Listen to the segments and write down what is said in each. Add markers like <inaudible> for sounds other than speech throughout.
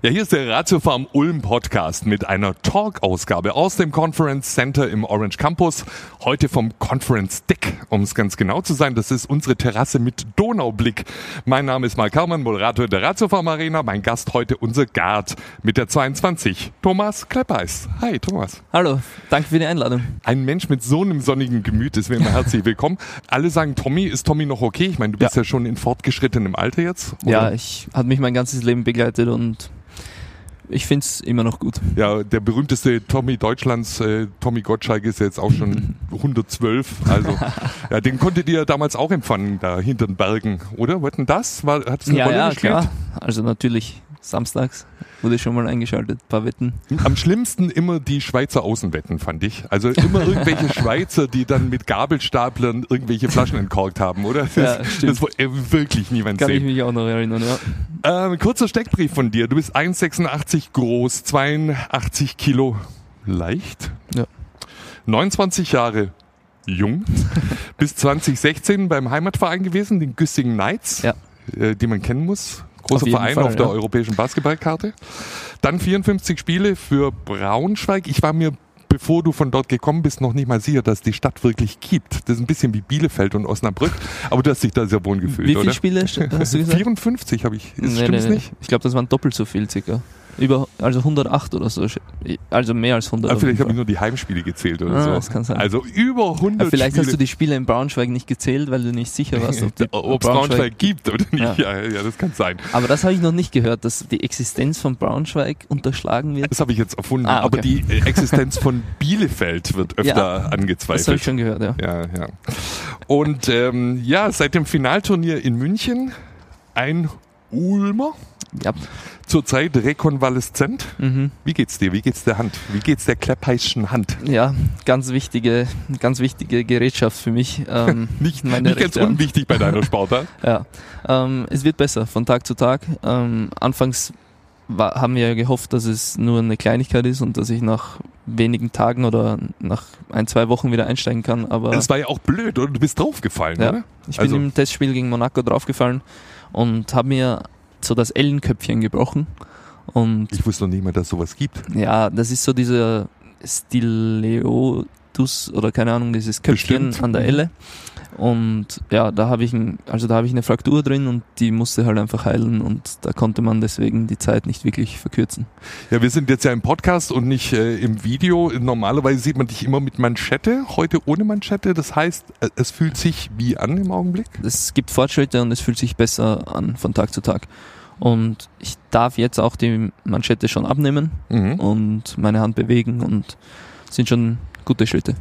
Ja, hier ist der Ratiofarm Ulm Podcast mit einer Talk-Ausgabe aus dem Conference Center im Orange Campus. Heute vom Conference Deck, um es ganz genau zu sein. Das ist unsere Terrasse mit Donaublick. Mein Name ist Mark Herrmann, Moderator der Ratiofarm Arena. Mein Gast heute unser Guard mit der 22, Thomas Kleppeis. Hi, Thomas. Hallo, danke für die Einladung. Ein Mensch mit so einem sonnigen Gemüt ist mir immer herzlich willkommen. Alle sagen, Tommy, ist Tommy noch okay? Ich meine, du bist ja, ja schon in fortgeschrittenem Alter jetzt. Oder? Ja, ich hat mich mein ganzes Leben begleitet und ich finde es immer noch gut. Ja, der berühmteste Tommy Deutschlands, äh, Tommy Gottschalk, ist jetzt auch schon <laughs> 112. Also, <laughs> ja, den konntet ihr damals auch empfangen, da hinter den Bergen, oder? War denn das? War, hat es eine ja, Rolle ja, gespielt? Klar. Also natürlich samstags wurde schon mal eingeschaltet, ein paar Wetten. Am schlimmsten immer die Schweizer Außenwetten, fand ich. Also immer irgendwelche <laughs> Schweizer, die dann mit Gabelstaplern irgendwelche Flaschen entkorkt haben, oder? Das, ja, stimmt. das wollte wirklich niemand Kann sehen. Kann ich mich auch noch erinnern, ja. Ähm, kurzer Steckbrief von dir. Du bist 1,86 groß, 82 Kilo leicht. Ja. 29 Jahre jung. <laughs> bis 2016 beim Heimatverein gewesen, den Güssing Knights, ja. äh, die man kennen muss großer auf Verein Fall, auf der ja. europäischen Basketballkarte. Dann 54 Spiele für Braunschweig. Ich war mir bevor du von dort gekommen bist, noch nicht mal sicher, dass die Stadt wirklich gibt. Das ist ein bisschen wie Bielefeld und Osnabrück, aber du hast dich da sehr wohl gefühlt, Wie viele oder? Spiele hast du gesagt? 54 habe ich. Ist, nee, stimmt's nee, nee. nicht? Ich glaube, das waren doppelt so viel circa. Über, also 108 oder so. Also mehr als 100. Ah, vielleicht habe ich nur die Heimspiele gezählt oder ah, so. Das kann sein. Also über 100 Aber vielleicht Spiele. hast du die Spiele in Braunschweig nicht gezählt, weil du nicht sicher warst, ob <laughs> es Braunschweig, Braunschweig gibt oder nicht. Ja. Ja. ja, das kann sein. Aber das habe ich noch nicht gehört, dass die Existenz von Braunschweig unterschlagen wird. Das habe ich jetzt erfunden. Ah, okay. Aber die Existenz von <laughs> Bielefeld wird öfter Ja, angezweifelt. Das habe ich schon gehört, ja. Ja, ja. Und ähm, ja, seit dem Finalturnier in München ein Ulmer, Ja. Zurzeit rekonvaleszent. Mhm. Wie geht's dir? Wie geht's der Hand? Wie geht's der Kleppeischen Hand? ja, ganz wichtige, ganz wichtige Gerätschaft für mich. Ähm, <laughs> Nicht, meine nicht ganz unwichtig bei deiner Sportart. <laughs> Ja, ähm, es wird besser von Tag zu Tag. Ähm, anfangs war, haben wir ja gehofft, dass es nur eine Kleinigkeit ist und dass ich nach wenigen Tagen oder nach ein, zwei Wochen wieder einsteigen kann. Aber Das war ja auch blöd, oder? Du bist draufgefallen, Ja. oder? ich also- bin im Testspiel gegen Monaco draufgefallen und habe mir so das Ellenköpfchen gebrochen. Und Ich wusste noch nicht mal, dass sowas gibt. ja, das ist so dieser Stileotus oder keine Ahnung, dieses Köpfchen Bestimmt. an der Mhm. Elle. Und ja, da habe ich ein, also da habe ich eine Fraktur drin und die musste halt einfach heilen und da konnte man deswegen die Zeit nicht wirklich verkürzen. Ja, wir sind jetzt ja im Podcast und nicht äh, im Video. Normalerweise sieht man dich immer mit Manschette, heute ohne Manschette. Das heißt, äh, es fühlt sich wie an im Augenblick. Es gibt Fortschritte und es fühlt sich besser an von Tag zu Tag. Und ich darf jetzt auch die Manschette schon abnehmen Mhm. und meine Hand bewegen und es sind schon gute Schritte.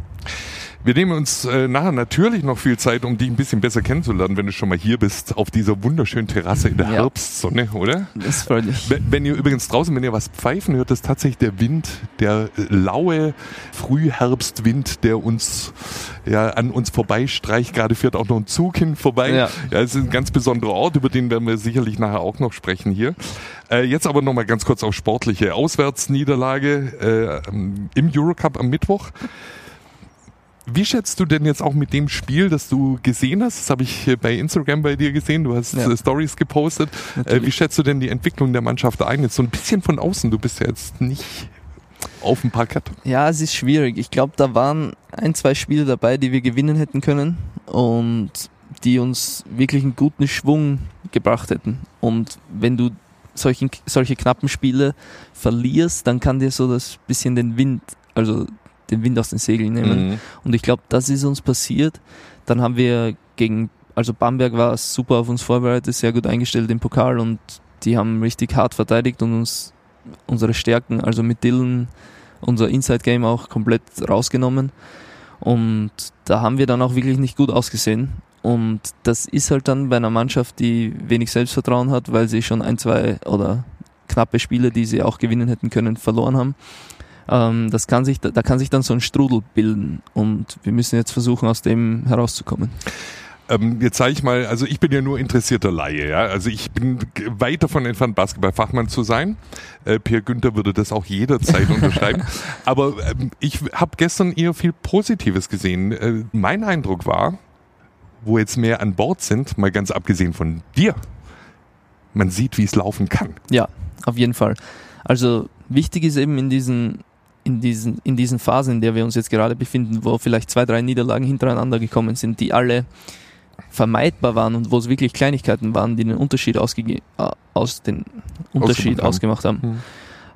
Wir nehmen uns äh, nachher natürlich noch viel Zeit, um dich ein bisschen besser kennenzulernen, wenn du schon mal hier bist, auf dieser wunderschönen Terrasse in der Ja. Herbstsonne, oder? Das freut mich. Wenn wenn ihr übrigens draußen, wenn ihr was pfeifen hört, ist tatsächlich der Wind, der äh, laue Frühherbstwind, der uns ja an uns vorbeistreicht. Gerade fährt auch noch ein Zug hin vorbei. Ja. Ja, es ist ein ganz besonderer Ort, über den werden wir sicherlich nachher auch noch sprechen hier. Äh, jetzt aber nochmal ganz kurz auf sportliche Auswärtsniederlage äh, im Eurocup am Mittwoch. Wie schätzt du denn jetzt auch mit dem Spiel, das du gesehen hast? Das habe ich bei Instagram bei dir gesehen. Du hast Ja. äh, Stories gepostet. Äh, Natürlich. wie schätzt du denn die Entwicklung der Mannschaft ein? Jetzt so ein bisschen von außen. Du bist ja jetzt nicht auf dem Parkett. Ja, es ist schwierig. Ich glaube, da waren ein, zwei Spiele dabei, die wir gewinnen hätten können und die uns wirklich einen guten Schwung gebracht hätten. Und wenn du solchen, solche knappen Spiele verlierst, dann kann dir so das bisschen den Wind, also den Wind aus den Segeln nehmen. Mhm. Und ich glaube, das ist uns passiert. Dann haben wir gegen, also Bamberg war super auf uns vorbereitet, sehr gut eingestellt im Pokal und die haben richtig hart verteidigt und uns unsere Stärken, also mit Dylan, unser Inside Game auch komplett rausgenommen. Und da haben wir dann auch wirklich nicht gut ausgesehen. Und das ist halt dann bei einer Mannschaft, die wenig Selbstvertrauen hat, weil sie schon ein, zwei oder knappe Spiele, die sie auch gewinnen hätten können, verloren haben. Ähm, das kann sich, da kann sich dann so ein Strudel bilden. Und wir müssen jetzt versuchen, aus dem herauszukommen. Ähm, jetzt sage ich mal, also ich bin ja nur interessierter Laie, ja. Also ich bin weit davon entfernt, Basketballfachmann zu sein. Äh, Pierre Günther würde das auch jederzeit <laughs> unterschreiben. Aber ähm, ich habe gestern eher viel Positives gesehen. Äh, mein Eindruck war, wo jetzt mehr an Bord sind, mal ganz abgesehen von dir, man sieht, wie es laufen kann. Ja, auf jeden Fall. Also wichtig ist eben in diesen, in diesen, in diesen Phasen, in der wir uns jetzt gerade befinden, wo vielleicht zwei, drei Niederlagen hintereinander gekommen sind, die alle vermeidbar waren und wo es wirklich Kleinigkeiten waren, die den Unterschied, ausge aus den Unterschied ausgemacht haben. Mhm.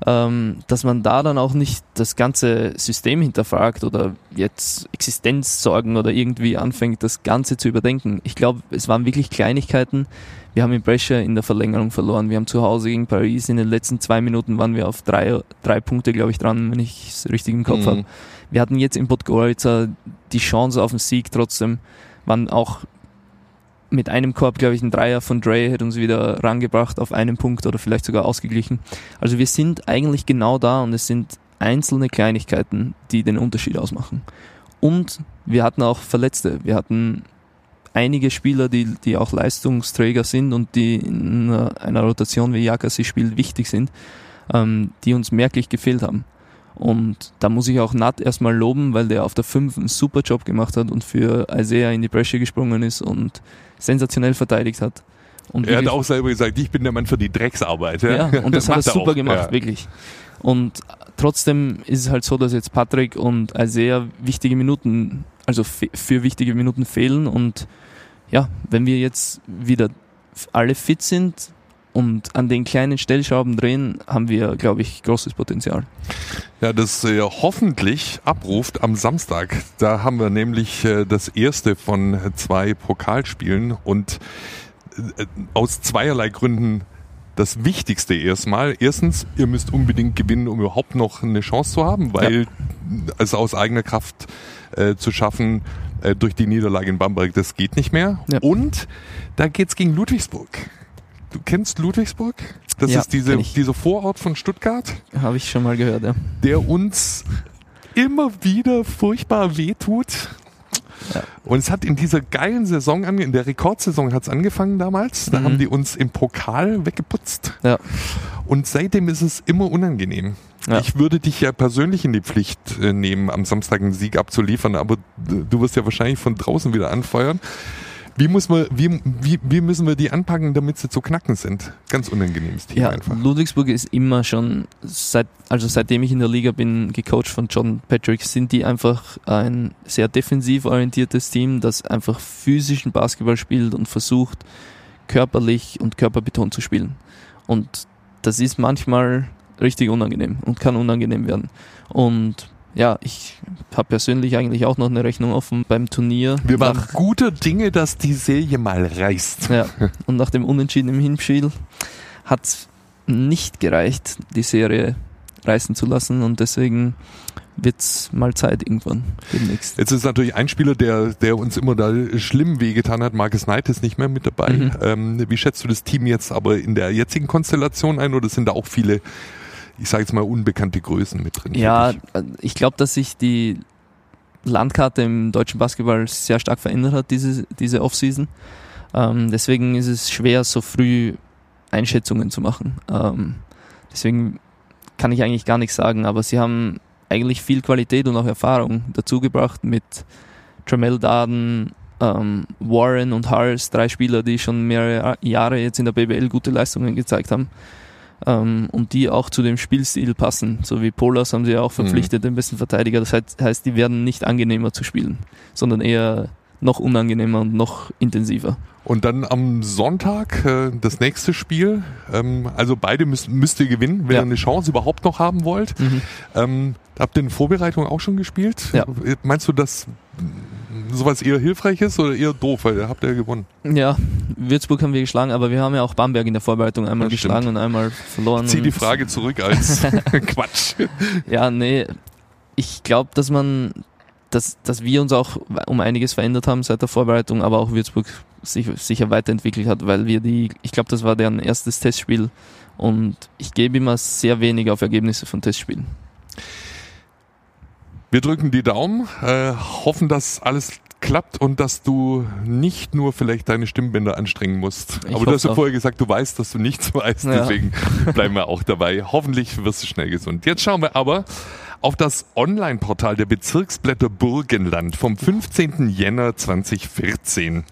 Ähm, dass man da dann auch nicht das ganze System hinterfragt oder jetzt Existenzsorgen oder irgendwie anfängt, das Ganze zu überdenken. Ich glaube, es waren wirklich Kleinigkeiten. Wir haben in Brescia in der Verlängerung verloren. Wir haben zu Hause gegen Paris in den letzten zwei Minuten waren wir auf drei, drei Punkte, glaube ich, dran, wenn ich es richtig im Kopf mhm. habe. Wir hatten jetzt in Podgorica die Chance auf den Sieg trotzdem, waren auch mit einem Korb, glaube ich, ein Dreier von Dre hätte uns wieder rangebracht auf einen Punkt oder vielleicht sogar ausgeglichen. Also wir sind eigentlich genau da und es sind einzelne Kleinigkeiten, die den Unterschied ausmachen. Und wir hatten auch Verletzte. Wir hatten einige Spieler, die, die auch Leistungsträger sind und die in einer Rotation, wie Jaka sie spielt, wichtig sind, ähm, die uns merklich gefehlt haben. Und da muss ich auch Nat erstmal loben, weil der auf der 5 einen super Job gemacht hat und für Isaiah in die Bresche gesprungen ist und sensationell verteidigt hat. Und er hat auch selber gesagt, ich bin der Mann für die Drecksarbeit. Ja, ja und das hat er super auch. gemacht, ja. wirklich. Und trotzdem ist es halt so, dass jetzt Patrick und Isaiah wichtige Minuten, also für wichtige Minuten fehlen. Und ja, wenn wir jetzt wieder alle fit sind, und an den kleinen Stellschrauben drehen, haben wir, glaube ich, großes Potenzial. Ja, das äh, hoffentlich abruft am Samstag. Da haben wir nämlich äh, das erste von zwei Pokalspielen und äh, aus zweierlei Gründen das Wichtigste erstmal. Erstens, ihr müsst unbedingt gewinnen, um überhaupt noch eine Chance zu haben, weil ja. es aus eigener Kraft äh, zu schaffen äh, durch die Niederlage in Bamberg, das geht nicht mehr. Ja. Und da geht's gegen Ludwigsburg. Du kennst Ludwigsburg? Das ja, ist diese, dieser Vorort von Stuttgart. Habe ich schon mal gehört, ja. Der uns immer wieder furchtbar wehtut. Ja. Und es hat in dieser geilen Saison, in der Rekordsaison hat es angefangen damals. Da mhm. haben die uns im Pokal weggeputzt. Ja. Und seitdem ist es immer unangenehm. Ja. Ich würde dich ja persönlich in die Pflicht äh, nehmen, am Samstag einen Sieg abzuliefern, aber du wirst ja wahrscheinlich von draußen wieder anfeuern. Wie, muss man, wie, wie, wie müssen wir die anpacken, damit sie zu knacken sind? Ganz unangenehmes Team ja, einfach. Ludwigsburg ist immer schon, seit, also seitdem ich in der Liga bin, gecoacht von John Patrick, sind die einfach ein sehr defensiv orientiertes Team, das einfach physischen Basketball spielt und versucht, körperlich und körperbetont zu spielen. Und das ist manchmal richtig unangenehm und kann unangenehm werden. Und ja, ich habe persönlich eigentlich auch noch eine Rechnung offen beim Turnier. Wir waren nach, guter Dinge, dass die Serie mal reißt. Ja, und nach dem Unentschieden im Hinspiel hat nicht gereicht, die Serie reißen zu lassen und deswegen wird's mal Zeit irgendwann demnächst. Jetzt ist natürlich ein Spieler, der, der uns immer da schlimm wehgetan hat. Marcus Knight ist nicht mehr mit dabei. Mhm. Ähm, wie schätzt du das Team jetzt aber in der jetzigen Konstellation ein oder sind da auch viele ich sage jetzt mal, unbekannte Größen mit drin. Ja, ich glaube, dass sich die Landkarte im deutschen Basketball sehr stark verändert hat, diese, diese Offseason. Ähm, deswegen ist es schwer, so früh Einschätzungen zu machen. Ähm, deswegen kann ich eigentlich gar nichts sagen, aber sie haben eigentlich viel Qualität und auch Erfahrung dazugebracht mit Tramel Darden, ähm, Warren und Harris, drei Spieler, die schon mehrere Jahre jetzt in der BBL gute Leistungen gezeigt haben ähm, und die auch zu dem Spielstil passen. So wie Polas haben sie ja auch verpflichtet, mhm. den besten Verteidiger. Das heißt, die werden nicht angenehmer zu spielen, sondern eher noch unangenehmer und noch intensiver. Und dann am Sonntag äh, das nächste Spiel. Ähm, also beide müsst, müsst ihr gewinnen, wenn ja. ihr eine Chance überhaupt noch haben wollt. Mhm. Ähm, habt ihr in Vorbereitung auch schon gespielt? Ja. Meinst du, dass sowas eher hilfreich ist oder eher doof, weil ihr habt ja gewonnen? Ja, Würzburg haben wir geschlagen, aber wir haben ja auch Bamberg in der Vorbereitung einmal das geschlagen stimmt. und einmal verloren. Ich zieh die Frage zurück als <laughs> Quatsch. Ja, nee, ich glaube, dass man, dass, dass wir uns auch um einiges verändert haben seit der Vorbereitung, aber auch Würzburg sich sicher weiterentwickelt hat, weil wir die, ich glaube, das war deren erstes Testspiel und ich gebe immer sehr wenig auf Ergebnisse von Testspielen. Wir drücken die Daumen, äh, hoffen, dass alles klappt und dass du nicht nur vielleicht deine Stimmbänder anstrengen musst. Ich Aber du hast ja vorher gesagt, du weißt, dass du nichts <laughs> weißt, ja. deswegen bleiben wir auch dabei. Hoffentlich wirst du schnell gesund. Jetzt schauen wir aber auf das Online-Portal der Bezirksblätter Burgenland vom 15. Jänner 2014.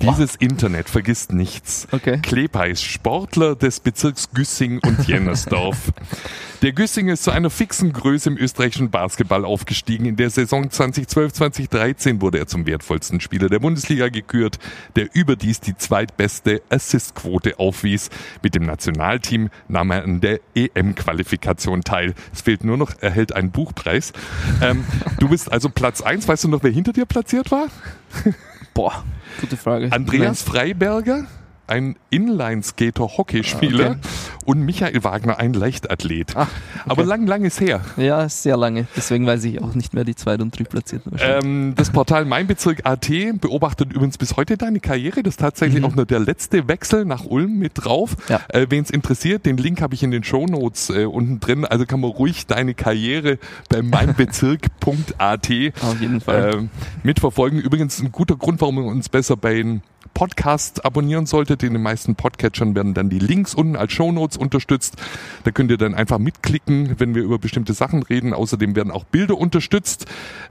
Dieses Internet vergisst nichts. Okay. Klepeis, Sportler des Bezirks Güssing und Jennersdorf. <laughs> Der Güssing ist zu einer fixen Größe im österreichischen Basketball aufgestiegen. In der Saison 2012-2013 wurde er zum wertvollsten Spieler der Bundesliga gekürt, der überdies die zweitbeste Assistquote aufwies. Mit dem Nationalteam nahm er an der EM-Qualifikation teil. Es fehlt nur noch, er hält einen Buchpreis. Ähm, du bist also Platz eins. Weißt du noch, wer hinter dir platziert war? Boah, gute Frage. Andreas Freiberger, ein Inline-Skater-Hockeyspieler Okay. und Michael Wagner, ein Leichtathlet. Ah, Aber lang, lang ist her. Ja, sehr lange. Deswegen weiß ich auch nicht mehr die Zweit- und Drittplatzierten. Ähm, das Portal Mein Bezirk AT beobachtet übrigens bis heute deine Karriere. Das ist tatsächlich Mhm. auch nur der letzte Wechsel nach Ulm mit drauf. Ja. Äh, Wen es interessiert, den Link habe ich in den Shownotes äh, unten drin. Also kann man ruhig deine Karriere bei <laughs> meinbezirk.at Auf jeden Fall. ähm, mitverfolgen. Übrigens ein guter Grund, warum ihr uns besser bei den Podcast abonnieren solltet. In den meisten Podcatchern werden dann die Links unten als Shownotes unterstützt. Da könnt ihr dann einfach mitklicken, wenn wir über bestimmte Sachen reden. Außerdem werden auch Bilder unterstützt.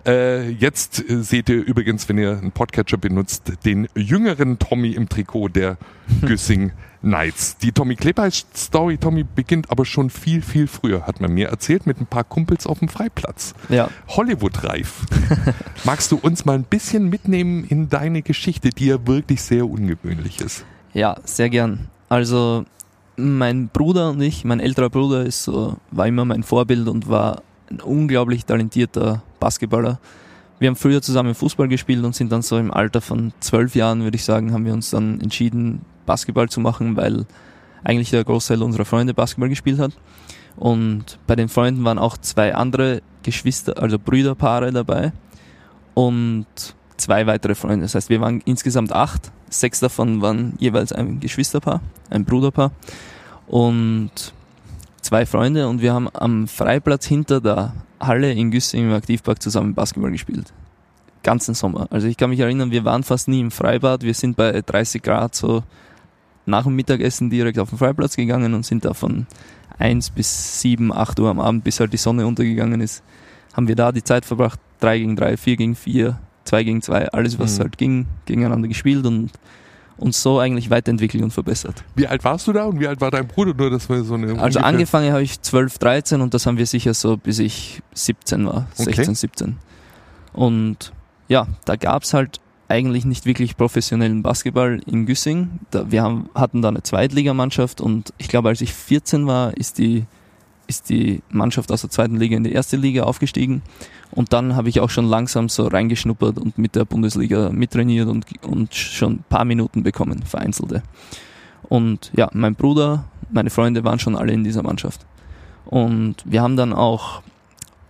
Äh, jetzt äh, seht ihr übrigens, wenn ihr einen Podcatcher benutzt, den jüngeren Tommy im Trikot der <laughs> Güssing Knights. Die Tommy Klepeis Story, Tommy, beginnt aber schon viel, viel früher, hat man mir erzählt, mit ein paar Kumpels auf dem Freiplatz. ja. Hollywood-reif. <laughs> Magst du uns mal ein bisschen mitnehmen in deine Geschichte, die ja wirklich sehr ungewöhnlich ist? Ja, sehr gern. Also mein Bruder und ich, mein älterer Bruder ist so, war immer mein Vorbild und war ein unglaublich talentierter Basketballer. Wir haben früher zusammen Fußball gespielt und sind dann so im Alter von zwölf Jahren, würde ich sagen, haben wir uns dann entschieden, Basketball zu machen, weil eigentlich der Großteil unserer Freunde Basketball gespielt hat. Und bei den Freunden waren auch zwei andere Geschwister, also Brüderpaare dabei und zwei weitere Freunde. Das heißt, wir waren insgesamt acht. Sechs davon waren jeweils ein Geschwisterpaar, ein Bruderpaar und zwei Freunde. Und wir haben am Freiplatz hinter der Halle in Güssing im Aktivpark zusammen Basketball gespielt. Ganzen Sommer. Also ich kann mich erinnern, wir waren fast nie im Freibad. Wir sind bei 30 Grad so nach dem Mittagessen direkt auf den Freiplatz gegangen und sind da von 1 bis 7, 8 Uhr am Abend, bis halt die Sonne untergegangen ist, haben wir da die Zeit verbracht. 3 gegen 3, 4 gegen 4, 2 gegen 2, alles was Mhm. halt ging, gegeneinander gespielt und uns so eigentlich weiterentwickelt und verbessert. Wie alt warst du da und wie alt war dein Bruder? Nur, dass wir so eine. Also angefangen habe ich 12, 13 und das haben wir sicher so bis ich 17 war, Okay. 16, 17. Und ja, da gab's halt eigentlich nicht wirklich professionellen Basketball in Güssing. Da, wir haben, hatten da eine Zweitligamannschaft und ich glaube, als ich 14 war, ist die, ist die Mannschaft aus der zweiten Liga in die erste Liga aufgestiegen. Und dann habe ich auch schon langsam so reingeschnuppert und mit der Bundesliga mittrainiert und, und schon ein paar Minuten bekommen, vereinzelte. Und ja, mein Bruder, meine Freunde waren schon alle in dieser Mannschaft. Und wir haben dann auch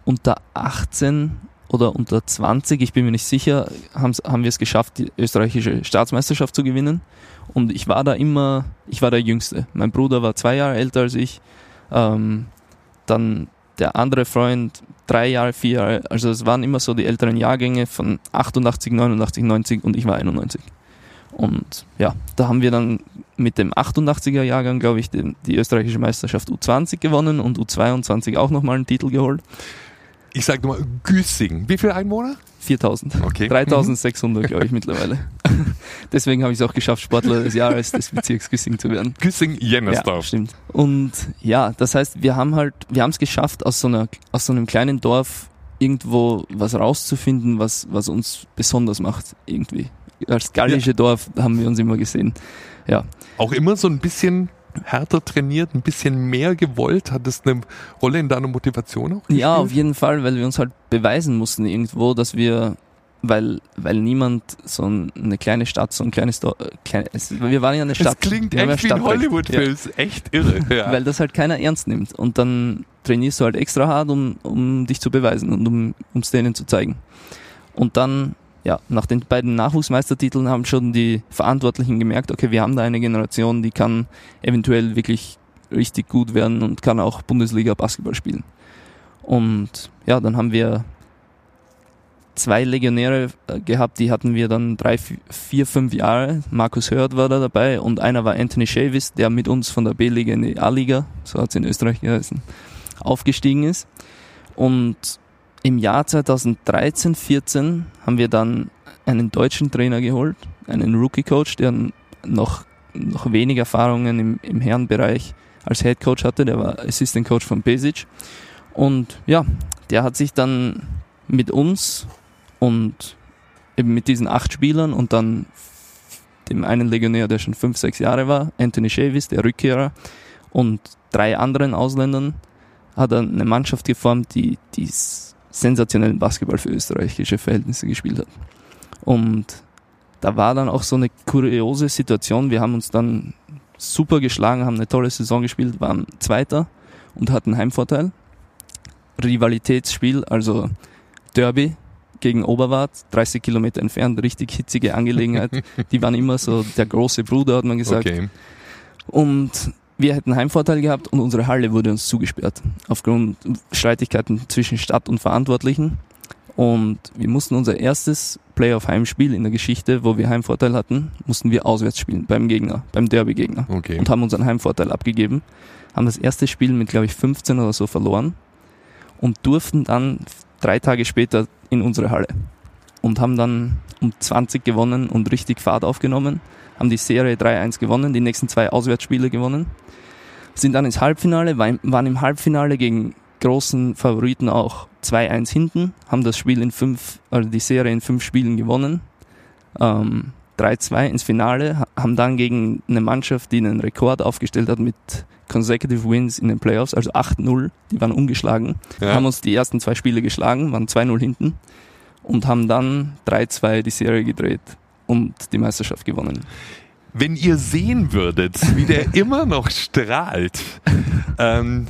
unter 18 oder unter 20, ich bin mir nicht sicher, haben, wir es geschafft, die österreichische Staatsmeisterschaft zu gewinnen. Und ich war da immer, ich war der Jüngste. Mein Bruder war zwei Jahre älter als ich. Ähm, dann der andere Freund drei Jahre, vier Jahre. Also es waren immer so die älteren Jahrgänge von 88, 89, 90 und ich war 91. Und ja, da haben wir dann mit dem 88er Jahrgang, glaube ich, den, die österreichische Meisterschaft U20 gewonnen und U22 auch nochmal einen Titel geholt. Ich sag nur mal Güssing. Wie viele Einwohner? 4000. Okay. 3600, glaube ich, mittlerweile. <laughs> Deswegen habe ich es auch geschafft, Sportler des Jahres des Bezirks Güssing zu werden. Güssing Ja, Jennersdorf. stimmt. Und ja, das heißt, wir haben halt, wir haben es geschafft, aus so, einer, aus so einem kleinen Dorf irgendwo was rauszufinden, was, was uns besonders macht, irgendwie. Als gallische Dorf haben wir uns immer gesehen. Ja, Auch immer so ein bisschen härter trainiert, ein bisschen mehr gewollt. Hat das eine Rolle in deiner Motivation auch gespielt? ja, auf jeden Fall, weil wir uns halt beweisen mussten irgendwo, dass wir, weil, weil niemand so ein- eine kleine Stadt, so ein kleines Dorf, äh, klein, es, wir waren ja eine Stadt. Das klingt echt wie ein. Hollywood-Film. Ist echt irre. <laughs> Ja. weil das halt keiner ernst nimmt. Und dann trainierst du halt extra hart, um, um dich zu beweisen und um es denen zu zeigen. Und dann, ja, nach den beiden Nachwuchsmeistertiteln haben schon die Verantwortlichen gemerkt, okay, wir haben da eine Generation, die kann eventuell wirklich richtig gut werden und kann auch Bundesliga Basketball spielen. Und ja, dann haben wir zwei Legionäre äh, gehabt, die hatten wir dann drei, vi- vier, fünf Jahre. Markus Hört war da dabei und einer war Anthony Shavis, der mit uns von der B-Liga in die A-Liga, so hat es in Österreich geheißen, aufgestiegen ist. Und im Jahr 2013, 14 haben wir dann einen deutschen Trainer geholt, einen Rookie-Coach, der noch, noch wenig Erfahrungen im, im Herrenbereich als Head Coach hatte, der war Assistant Coach von Besic. Und ja, der hat sich dann mit uns und eben mit diesen acht Spielern und dann dem einen Legionär, der schon fünf, sechs Jahre war, Anthony Chavis, der Rückkehrer, und drei anderen Ausländern, hat er eine Mannschaft geformt, die, die sensationellen Basketball für österreichische Verhältnisse gespielt hat. Und da war dann auch so eine kuriose Situation. Wir haben uns dann super geschlagen, haben eine tolle Saison gespielt, waren Zweiter und hatten Heimvorteil. Rivalitätsspiel, also Derby gegen Oberwart, 30 Kilometer entfernt, richtig hitzige Angelegenheit. <laughs> Die waren immer so der große Bruder, hat man gesagt. Okay. Und wir hätten Heimvorteil gehabt und unsere Halle wurde uns zugesperrt. Aufgrund Streitigkeiten zwischen Stadt und Verantwortlichen. Und wir mussten unser erstes Playoff-Heimspiel in der Geschichte, wo wir Heimvorteil hatten, mussten wir auswärts spielen beim Gegner, beim Derby-Gegner. Okay. Und haben unseren Heimvorteil abgegeben. Haben das erste Spiel mit, glaube ich, 15 oder so verloren und durften dann drei Tage später in unsere Halle. Und haben dann um 20 gewonnen und richtig Fahrt aufgenommen. Haben die Serie 3-1 gewonnen, die nächsten zwei Auswärtsspiele gewonnen. Sind dann ins Halbfinale, waren im Halbfinale gegen großen Favoriten auch 2-1 hinten, haben das Spiel in fünf, also die Serie in fünf Spielen gewonnen. Ähm, 3-2 ins Finale, haben dann gegen eine Mannschaft, die einen Rekord aufgestellt hat mit consecutive Wins in den Playoffs, also 8-0, die waren ungeschlagen, ja. haben uns die ersten zwei Spiele geschlagen, waren 2-0 hinten und haben dann 3-2 die Serie gedreht und die Meisterschaft gewonnen. Wenn ihr sehen würdet, wie der <laughs> immer noch strahlt, ähm,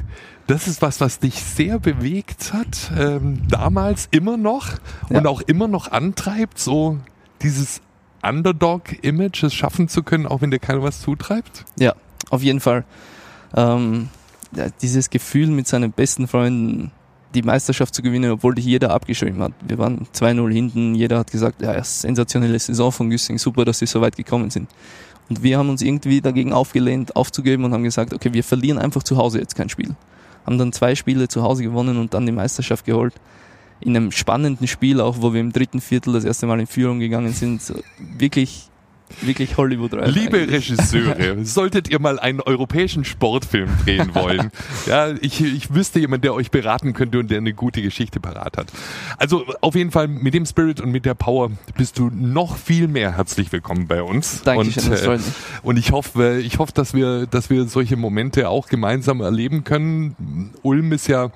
das ist was, was dich sehr bewegt hat, ähm, damals immer noch ja. und auch immer noch antreibt, so dieses Underdog-Image, es schaffen zu können, auch wenn dir keiner was zutreibt? Ja, auf jeden Fall. Ähm, ja, dieses Gefühl mit seinen besten Freunden die Meisterschaft zu gewinnen, obwohl dich jeder abgeschrieben hat. Wir waren 2-0 hinten, jeder hat gesagt, ja, sensationelle Saison von Güssing, super, dass sie so weit gekommen sind. Und wir haben uns irgendwie dagegen aufgelehnt, aufzugeben und haben gesagt, okay, wir verlieren einfach zu Hause jetzt kein Spiel haben dann zwei Spiele zu Hause gewonnen und dann die Meisterschaft geholt. In einem spannenden Spiel auch, wo wir im dritten Viertel das erste Mal in Führung gegangen sind. Wirklich wirklich Hollywood reif. Liebe eigentlich. Regisseure, solltet ihr mal einen europäischen Sportfilm drehen wollen, <laughs> ja, ich, ich wüsste jemand, der euch beraten könnte und der eine gute Geschichte parat hat. Also auf jeden Fall mit dem Spirit und mit der Power bist du noch viel mehr herzlich willkommen bei uns. Dankeschön, und, äh, und ich hoffe, ich hoffe, dass wir, dass wir solche Momente auch gemeinsam erleben können. Ulm ist ja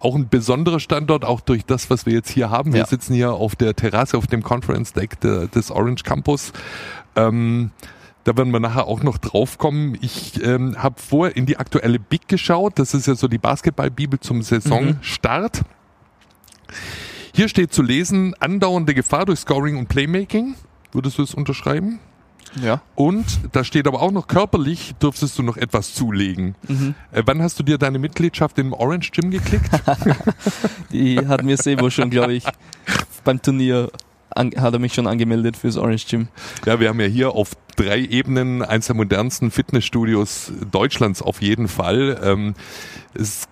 auch ein besonderer Standort, auch durch das, was wir jetzt hier haben. Wir ja. sitzen hier auf der Terrasse, auf dem Conference Deck de, des Orange Campus. Ähm, da werden wir nachher auch noch drauf kommen. Ich ähm, habe vor in die aktuelle Big geschaut. Das ist ja so die Basketballbibel zum Saisonstart. Mhm. Hier steht zu lesen, andauernde Gefahr durch Scoring und Playmaking. Würdest du es unterschreiben? Ja. Und da steht aber auch noch körperlich, dürftest du noch etwas zulegen. Mhm. Äh, wann hast du dir deine Mitgliedschaft im Orange Gym geklickt? <laughs> Die hat mir Sebo schon, glaube ich, beim Turnier an, hat er mich schon angemeldet fürs Orange Gym. Ja, wir haben ja hier auf drei Ebenen eins der modernsten Fitnessstudios Deutschlands auf jeden Fall. Ähm, es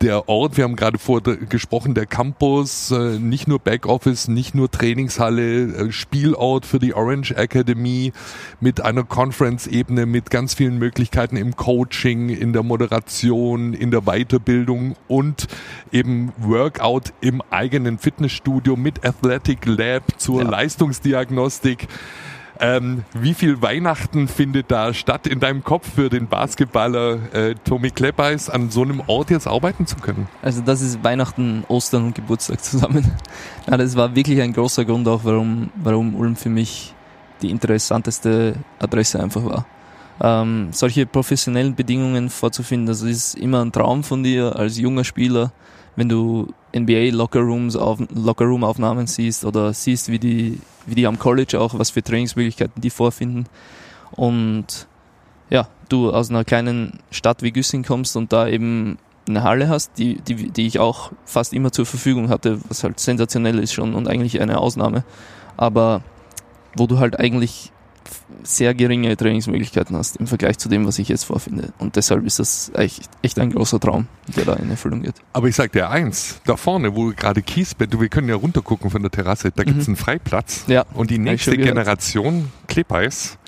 der Ort, wir haben gerade vor gesprochen, der Campus, äh, nicht nur Backoffice, nicht nur Trainingshalle, äh, Spielort für die Orange Academy mit einer Conference-Ebene, mit ganz vielen Möglichkeiten im Coaching, in der Moderation, in der Weiterbildung und eben Workout im eigenen Fitnessstudio mit Athletic Lab zur ja. Leistungsdiagnostik. Ähm, wie viel Weihnachten findet da statt in deinem Kopf für den Basketballer äh, Tommy Kleppeis, an so einem Ort jetzt arbeiten zu können? Also das ist Weihnachten, Ostern und Geburtstag zusammen. <laughs> Ja, das war wirklich ein großer Grund auch, warum, warum Ulm für mich die interessanteste Adresse einfach war. Ähm, solche professionellen Bedingungen vorzufinden, das ist immer ein Traum von dir als junger Spieler, wenn du NBA Lockerrooms auf, Lockerroom Aufnahmen siehst oder siehst, wie die wie die am College auch, was für Trainingsmöglichkeiten die vorfinden. Und ja, du aus einer kleinen Stadt wie Güssing kommst und da eben eine Halle hast, die, die, die ich auch fast immer zur Verfügung hatte, was halt sensationell ist schon und eigentlich eine Ausnahme. Aber wo du halt eigentlich sehr geringe Trainingsmöglichkeiten hast im Vergleich zu dem, was ich jetzt vorfinde. Und deshalb ist das echt, echt ein großer Traum, der da in Erfüllung geht. Aber ich sag dir eins, da vorne, wo gerade Kiesbett, wir können ja runtergucken von der Terrasse, da gibt's Mhm. einen Freiplatz. Ja, Und die nächste. Generation Kleppeis,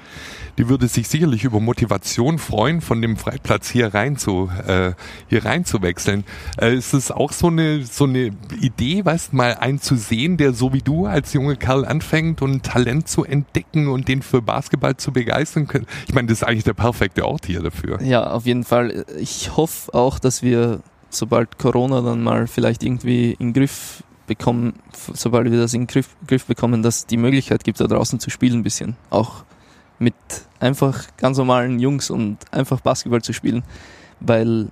die würde sich sicherlich über Motivation freuen, von dem Freiplatz hier rein zu, äh, hier rein zu wechseln. Äh, ist es auch so eine, so eine Idee, weißt, mal einen zu sehen, der so wie du als junger Kerl anfängt und Talent zu entdecken und den für Basketball zu begeistern? Ich meine, das ist eigentlich der perfekte Ort hier dafür. Ja, auf jeden Fall. Ich hoffe auch, dass wir, sobald Corona dann mal vielleicht irgendwie in Griff bekommen, sobald wir das in Griff, Griff bekommen, dass die Möglichkeit gibt, da draußen zu spielen ein bisschen. Auch mit einfach ganz normalen Jungs und einfach Basketball zu spielen, weil,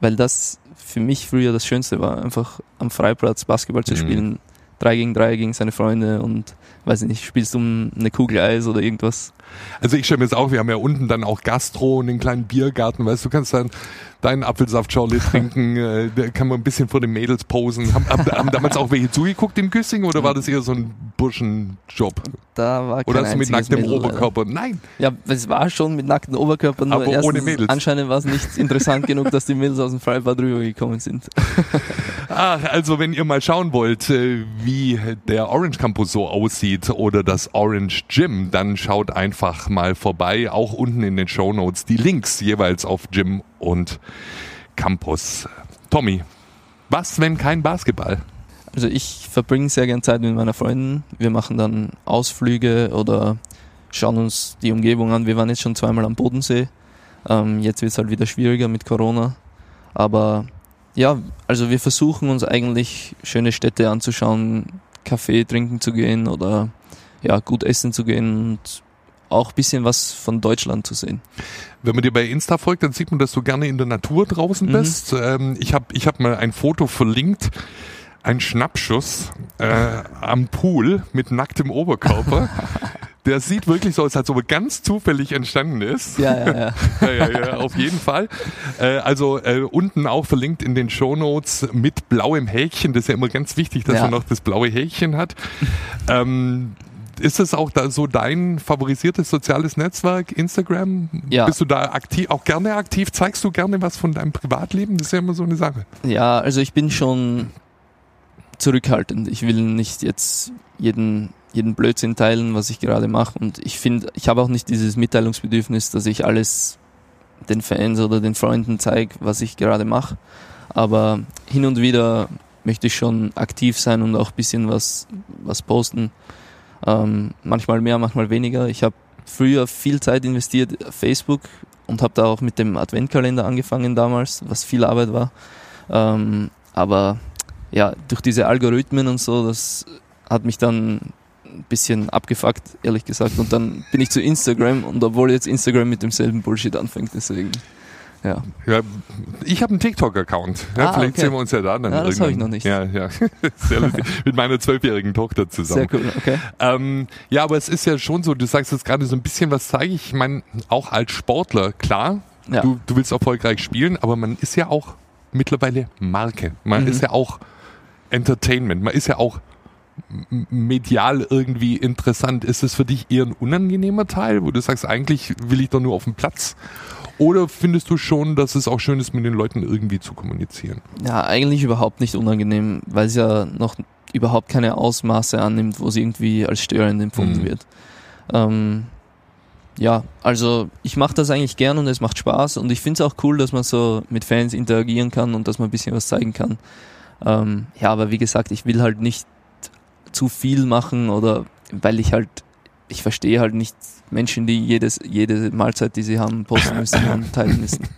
weil das für mich früher das Schönste war, einfach am Freiplatz Basketball zu Mhm. spielen. Drei gegen drei gegen seine Freunde und weiß ich nicht, spielst um eine Kugel Eis oder irgendwas. Also ich stelle mir jetzt auch, wir haben ja unten dann auch Gastro und den kleinen Biergarten, weißt du, du kannst dann deinen Apfelsaftschorle <laughs> trinken, äh, da kann man ein bisschen vor den Mädels posen. Haben, haben, haben damals auch welche zugeguckt in Güssing oder war das eher so ein Burschenjob? Da war Oder hast du mit nacktem Mädel, leider. Oberkörper? Nein. Ja, es war schon mit nacktem Oberkörper, nur Aber ohne erstens, Mädels. anscheinend war es nicht <laughs> interessant genug, dass die Mädels aus dem Freibad rübergekommen sind. <laughs> Ah, also wenn ihr mal schauen wollt, äh, wie der Orange Campus so aussieht oder das Orange Gym, dann schaut einfach mal vorbei, auch unten in den Show Notes die Links jeweils auf Gym und Campus. Tommy, was wenn kein Basketball? Also ich verbringe sehr gern Zeit mit meinen Freunden. Wir machen dann Ausflüge oder schauen uns die Umgebung an. Wir waren jetzt schon zweimal am Bodensee. Ähm, jetzt wird es halt wieder schwieriger mit Corona. Aber ja, also wir versuchen uns eigentlich schöne Städte anzuschauen, Kaffee trinken zu gehen oder ja, gut essen zu gehen und auch ein bisschen was von Deutschland zu sehen. Wenn man dir bei Insta folgt, dann sieht man, dass du gerne in der Natur draußen Mhm. bist. Ähm, ich habe ich hab mal ein Foto verlinkt, ein Schnappschuss äh, am Pool mit nacktem Oberkörper. <laughs> Der sieht wirklich so aus, als ob er ganz zufällig entstanden ist. Ja, ja, ja. <laughs> ja, ja, ja, auf jeden Fall. Äh, also äh, unten auch verlinkt in den Shownotes mit blauem Häkchen. Das ist ja immer ganz wichtig, dass Ja. man noch das blaue Häkchen hat. ähm, ist es auch da so dein favorisiertes soziales Netzwerk, Instagram? Ja. Bist du da aktiv, auch gerne aktiv? Zeigst du gerne was von deinem Privatleben? Das ist ja immer so eine Sache. Ja, also ich bin schon zurückhaltend. Ich will nicht jetzt jeden, jeden Blödsinn teilen, was ich gerade mache. Und ich finde, ich habe auch nicht dieses Mitteilungsbedürfnis, dass ich alles den Fans oder den Freunden zeige, was ich gerade mache. Aber hin und wieder möchte ich schon aktiv sein und auch ein bisschen was, was posten. Ähm, manchmal mehr, manchmal weniger. Ich habe früher viel Zeit investiert auf Facebook und habe da auch mit dem Adventkalender angefangen damals, was viel Arbeit war. Ähm, aber ja, durch diese Algorithmen und so, das hat mich dann ein bisschen abgefuckt, ehrlich gesagt. Und dann bin ich zu Instagram und obwohl jetzt Instagram mit demselben Bullshit anfängt, deswegen. Ja. Ja, ich habe einen TikTok-Account. Ja, Ah, vielleicht okay. sehen wir uns ja da dann Ja, das hab ich noch nicht. Ja, ja. <laughs> Sehr lustig. Mit meiner zwölfjährigen Tochter zusammen. Sehr cool, okay. Ähm, ja, aber es ist ja schon so, du sagst jetzt gerade so ein bisschen, was zeige ich. Ich meine, auch als Sportler, klar, Ja. du, du willst erfolgreich spielen, aber man ist ja auch mittlerweile Marke. Man Mhm. ist ja auch Entertainment. Man ist ja auch medial irgendwie interessant. Ist es für dich eher ein unangenehmer Teil, wo du sagst, eigentlich will ich doch nur auf den Platz? Oder findest du schon, dass es auch schön ist, mit den Leuten irgendwie zu kommunizieren? Ja, eigentlich überhaupt nicht unangenehm, weil es ja noch überhaupt keine Ausmaße annimmt, wo es irgendwie als störend empfunden Mhm. wird. Ähm, ja, also ich mache das eigentlich gern und es macht Spaß und ich finde es auch cool, dass man so mit Fans interagieren kann und dass man ein bisschen was zeigen kann. Ähm, ja, aber wie gesagt, ich will halt nicht zu viel machen oder weil ich halt, ich verstehe halt nicht Menschen, die jedes, jede Mahlzeit, die sie haben, posten müssen <coughs> und teilen müssen.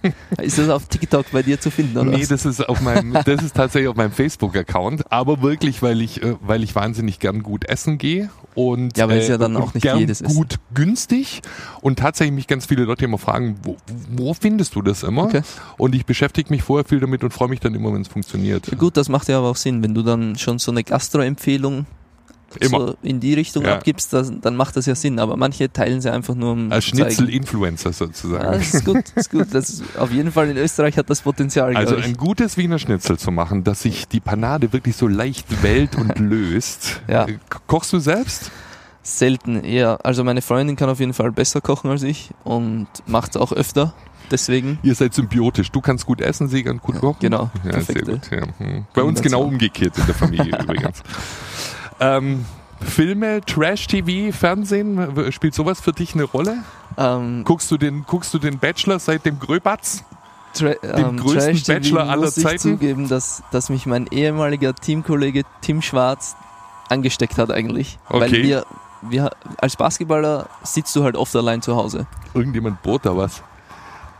Ist das auf TikTok bei dir zu finden, oder? Nee, was? das ist auf meinem, das ist tatsächlich auf meinem Facebook-Account, aber wirklich, weil ich, äh, weil ich wahnsinnig gern gut essen gehe und Ja, weil es ja dann auch nicht jedes Essen. gut günstig und tatsächlich mich ganz viele Leute immer fragen, wo, wo findest du das immer? Okay. Und ich beschäftige mich vorher viel damit und freue mich dann immer, wenn es funktioniert. Ja, gut, das macht ja aber auch Sinn, wenn du dann schon so eine Gastro-Empfehlung Immer. so in die Richtung Ja. abgibst, das, dann macht das ja Sinn. Aber manche teilen sie einfach nur um Als. Schnitzel-Influencer Ja, sozusagen. das ist gut, das ist gut. Das <laughs> ist, auf jeden Fall in Österreich hat das Potenzial. Also ein gutes Wiener Schnitzel zu machen, dass sich die Panade wirklich so leicht wellt und <laughs> löst. Ja. Äh, Kochst du selbst? Selten, eher. Also meine Freundin kann auf jeden Fall besser kochen als ich und macht es auch öfter. Deswegen. Ihr seid symbiotisch. Du kannst gut essen, sie kann gut kochen. Genau. Ja, sehr gut. Ja. Hm. Bei uns genau umgekehrt in der Familie <laughs> übrigens. Ähm, Filme, Trash-TV, Fernsehen, spielt sowas für dich eine Rolle? Ähm, Guckst du den, guckst du den Bachelor seit dem Gröbatz? Tra Dem größten Trash-TV Bachelor aller muss ich Zeiten? zugeben, dass, dass mich mein ehemaliger Teamkollege Tim Schwarz angesteckt hat eigentlich. Weil Okay. wir, wir, als Basketballer sitzt du halt oft allein zu Hause. Irgendjemand bohrt da was?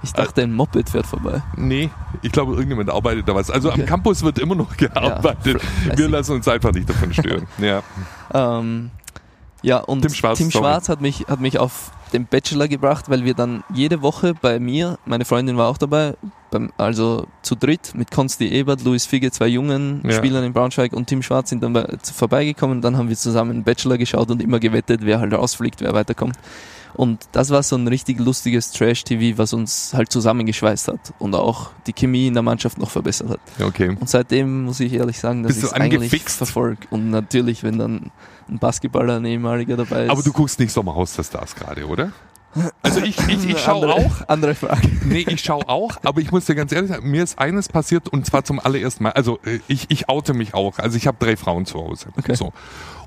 Ich dachte, ein Moped fährt vorbei. Nee, ich glaube, irgendjemand arbeitet da was. Also am Okay. Campus wird immer noch <laughs> gearbeitet. fleißig. Wir lassen uns einfach nicht davon stören. <laughs> Ja. Ähm, ja, und Tim Schwarz, sorry. Schwarz hat mich, hat mich auf den Bachelor gebracht, weil wir dann jede Woche bei mir, meine Freundin war auch dabei, beim, also zu dritt mit Konsti Ebert, Luis Figge, zwei jungen Ja. Spielern in Braunschweig und Tim Schwarz sind dann bei, vorbeigekommen. Dann haben wir zusammen einen Bachelor geschaut und immer gewettet, wer halt rausfliegt, wer weiterkommt. Und das war so ein richtig lustiges Trash-TV, was uns halt zusammengeschweißt hat und auch die Chemie in der Mannschaft noch verbessert hat. Okay. Und seitdem muss ich ehrlich sagen, dass ich es eigentlich verfolge. Und natürlich, wenn dann ein Basketballer, ein ehemaliger dabei ist. Aber du guckst nicht Sommerhaus der Stars gerade, oder? Also ich, ich, ich <laughs> schaue andere, auch. Andere Frage. Nee, ich schaue auch, aber ich muss dir ganz ehrlich sagen, mir ist eines passiert und zwar zum allerersten Mal. Also äh, ich, ich oute mich auch. Also ich habe drei Frauen zu Hause. Okay. So.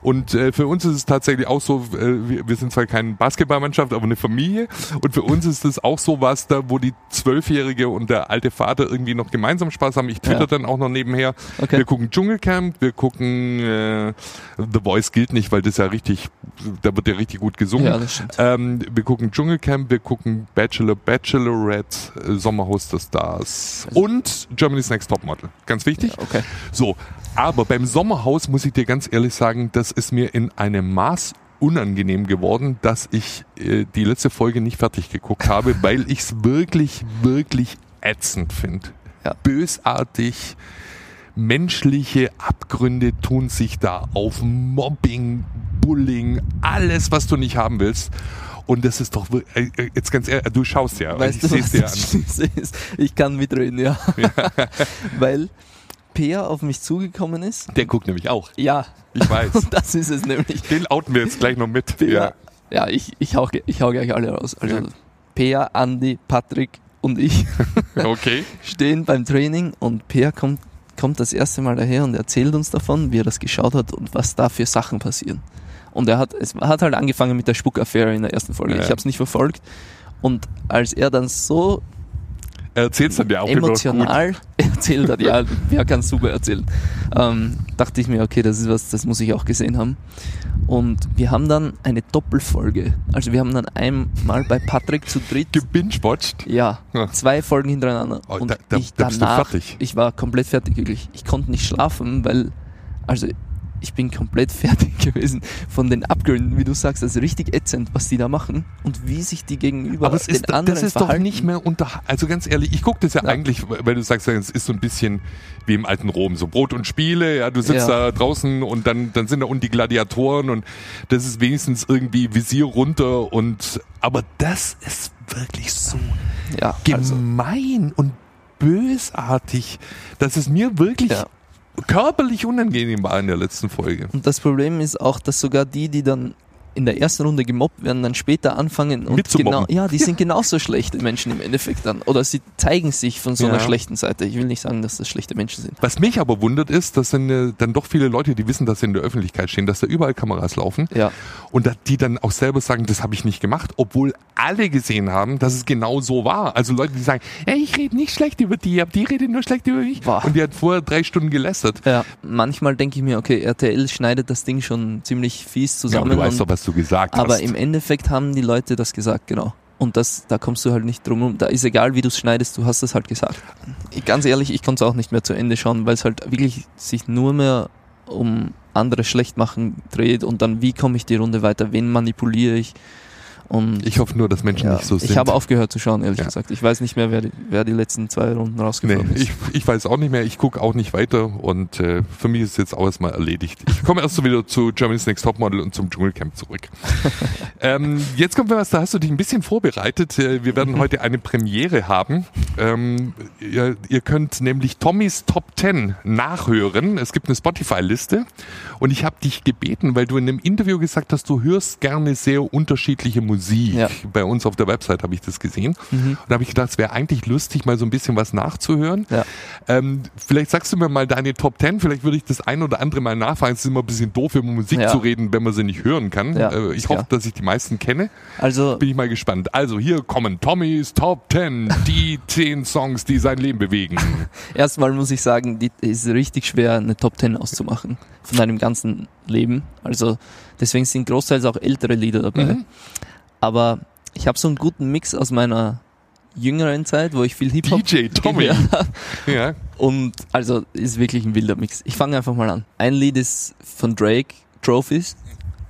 Und äh, für uns ist es tatsächlich auch so, äh, wir, wir sind zwar keine Basketballmannschaft, aber eine Familie. Und für uns ist es auch so was da, wo die Zwölfjährige und der alte Vater irgendwie noch gemeinsam Spaß haben. Ich twitter Ja. dann auch noch nebenher. Okay. Wir gucken Dschungelcamp, wir gucken äh, The Voice gilt nicht, weil das ja richtig, da wird ja richtig gut gesungen. Ja, das stimmt. Ähm, wir gucken Dschungelcamp, wir gucken Bachelor, Bachelorette, äh, Sommerhaus der Stars und Germany's Next Topmodel. Ganz wichtig. Ja, okay. So, aber beim Sommerhaus muss ich dir ganz ehrlich sagen, das ist mir in einem Maß unangenehm geworden, dass ich äh, die letzte Folge nicht fertig geguckt <laughs> habe, weil ich es wirklich, wirklich ätzend finde. Ja. Bösartig, menschliche Abgründe tun sich da auf. Mobbing, Bullying, alles, was du nicht haben willst. Und das ist doch, äh, äh, jetzt ganz ehrlich, du schaust ja, Weißt ich du, was dir an. <laughs> Ist? Ich kann mitreden, ja. <laughs> Weil Peer auf mich zugekommen ist. Der guckt nämlich auch. Ja, Ich weiß. <laughs> das ist es nämlich. Den outen wir jetzt gleich noch mit. Peer, ja, ich, ich, hau, ich hau gleich alle raus. Also Ja. Peer, Andi, Patrick und ich <laughs> Okay. stehen beim Training und Peer kommt, kommt das erste Mal daher und erzählt uns davon, wie er das geschaut hat und was da für Sachen passieren. Und er hat, es hat halt angefangen mit der Spuckaffäre in der ersten Folge. Ja. Ich habe es nicht verfolgt. Und als er dann so <laughs> Er erzählt dann ja auch emotional erzählt hat, ja, wer kann super erzählen, ähm, dachte ich mir, okay, das ist was, das muss ich auch gesehen haben. Und wir haben dann eine Doppelfolge. Also wir haben dann einmal bei Patrick zu dritt Gebingewatcht. ja, Ja. zwei Folgen hintereinander. Oh, und da- da- ich da bist du danach, fertig. ich war komplett fertig wirklich. Ich konnte nicht schlafen, weil, also ich bin komplett <laughs> fertig gewesen von den Abgründen, wie du sagst, das ist richtig ätzend, was die da machen und wie sich die gegenüber Aber es den ist, anderen das ist doch verhalten. nicht mehr unter. Also ganz ehrlich, ich gucke das ja, Ja. eigentlich, weil du sagst, es ist so ein bisschen wie im alten Rom, so Brot und Spiele. Ja, du sitzt Ja. da draußen und dann, dann sind da unten die Gladiatoren und das ist wenigstens irgendwie Visier runter und. Aber das ist wirklich so ja, also, gemein und bösartig, dass es mir wirklich Ja. Körperlich unangenehm war in der letzten Folge. Und das Problem ist auch, dass sogar die, die dann in der ersten Runde gemobbt werden, dann später anfangen und genau, ja, die sind genauso schlechte Menschen im Endeffekt dann. Oder sie zeigen sich von so einer Ja. schlechten Seite. Ich will nicht sagen, dass das schlechte Menschen sind. Was mich aber wundert ist, dass sind äh, dann doch viele Leute, die wissen, dass sie in der Öffentlichkeit stehen, dass da überall Kameras laufen Ja, und die dann auch selber sagen, das habe ich nicht gemacht, obwohl alle gesehen haben, dass es genau so war. Also Leute, die sagen, hey, ich rede nicht schlecht über die, aber die redet nur schlecht über mich. Boah. Und die hat vorher drei Stunden gelästert. ja. Manchmal denke ich mir, okay, RTL schneidet das Ding schon ziemlich fies Ja, zusammen. aber du weißt doch, was du gesagt aber hast. im Endeffekt haben die Leute das gesagt, genau. Und das, da kommst du halt nicht drum rum. Da ist egal, wie du es schneidest, du hast es halt gesagt. Ich, ganz ehrlich, ich konnte es auch nicht mehr zu Ende schauen, weil es halt wirklich sich nur mehr um andere schlecht machen dreht und dann, wie komme ich die Runde weiter, wen manipuliere ich. Und Ich hoffe nur, dass Menschen ja, nicht so sind. ich habe aufgehört zu schauen, ehrlich Ja. gesagt. Ich weiß nicht mehr, wer die, wer die letzten zwei Runden Nee, rausgeflogen ist. ich, ich weiß auch nicht mehr, ich gucke auch nicht weiter und äh, für mich ist jetzt auch erstmal erledigt. Ich komme erst so wieder zu Germany's Next Topmodel und zum Dschungelcamp zurück. <laughs> ähm, jetzt kommt was, da hast du dich ein bisschen vorbereitet. Äh, Wir werden heute eine Premiere haben. Ähm, ihr, ihr könnt nämlich Tommys Top 10 nachhören. Es gibt eine Spotify-Liste und ich habe dich gebeten, weil du in einem Interview gesagt hast, du hörst gerne sehr unterschiedliche Musik. Ja. Bei uns auf der Website habe ich das gesehen. Mhm. Und da habe ich gedacht, es wäre eigentlich lustig, mal so ein bisschen was nachzuhören. Ja. Ähm, vielleicht sagst du mir mal deine Top 10, vielleicht würde ich das ein oder andere mal nachfragen. Es ist immer ein bisschen doof, über Musik Ja. zu reden, wenn man sie nicht hören kann. Äh, ich hoffe, dass ich die meisten kenne. Also, Bin ich mal gespannt. Also hier kommen Tommys Top 10, die <laughs> 10 Songs, die sein Leben bewegen. <laughs> erstmal muss ich sagen, die ist richtig schwer, eine Top 10 auszumachen von deinem ganzen Leben. Also, deswegen sind großteils auch ältere Lieder dabei. Mhm. Aber ich habe so einen guten Mix aus meiner jüngeren Zeit, wo ich viel Hip-Hop <laughs> DJ Tommy. Ja. Und also ist wirklich ein wilder Mix. Ich fange einfach mal an. Ein Lied ist von Drake, Trophies.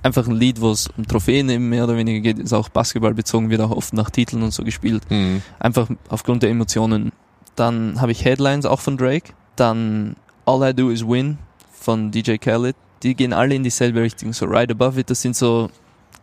Einfach ein Lied, wo es um Trophäen eben mehr oder weniger geht, ist auch Basketball bezogen, wird auch oft nach Titeln und so gespielt. Mhm. Einfach aufgrund der Emotionen. Dann habe ich Headlines auch von Drake. Dann All I Do Is Win von DJ Khaled. Die gehen alle in dieselbe Richtung. So Right Above It, das sind so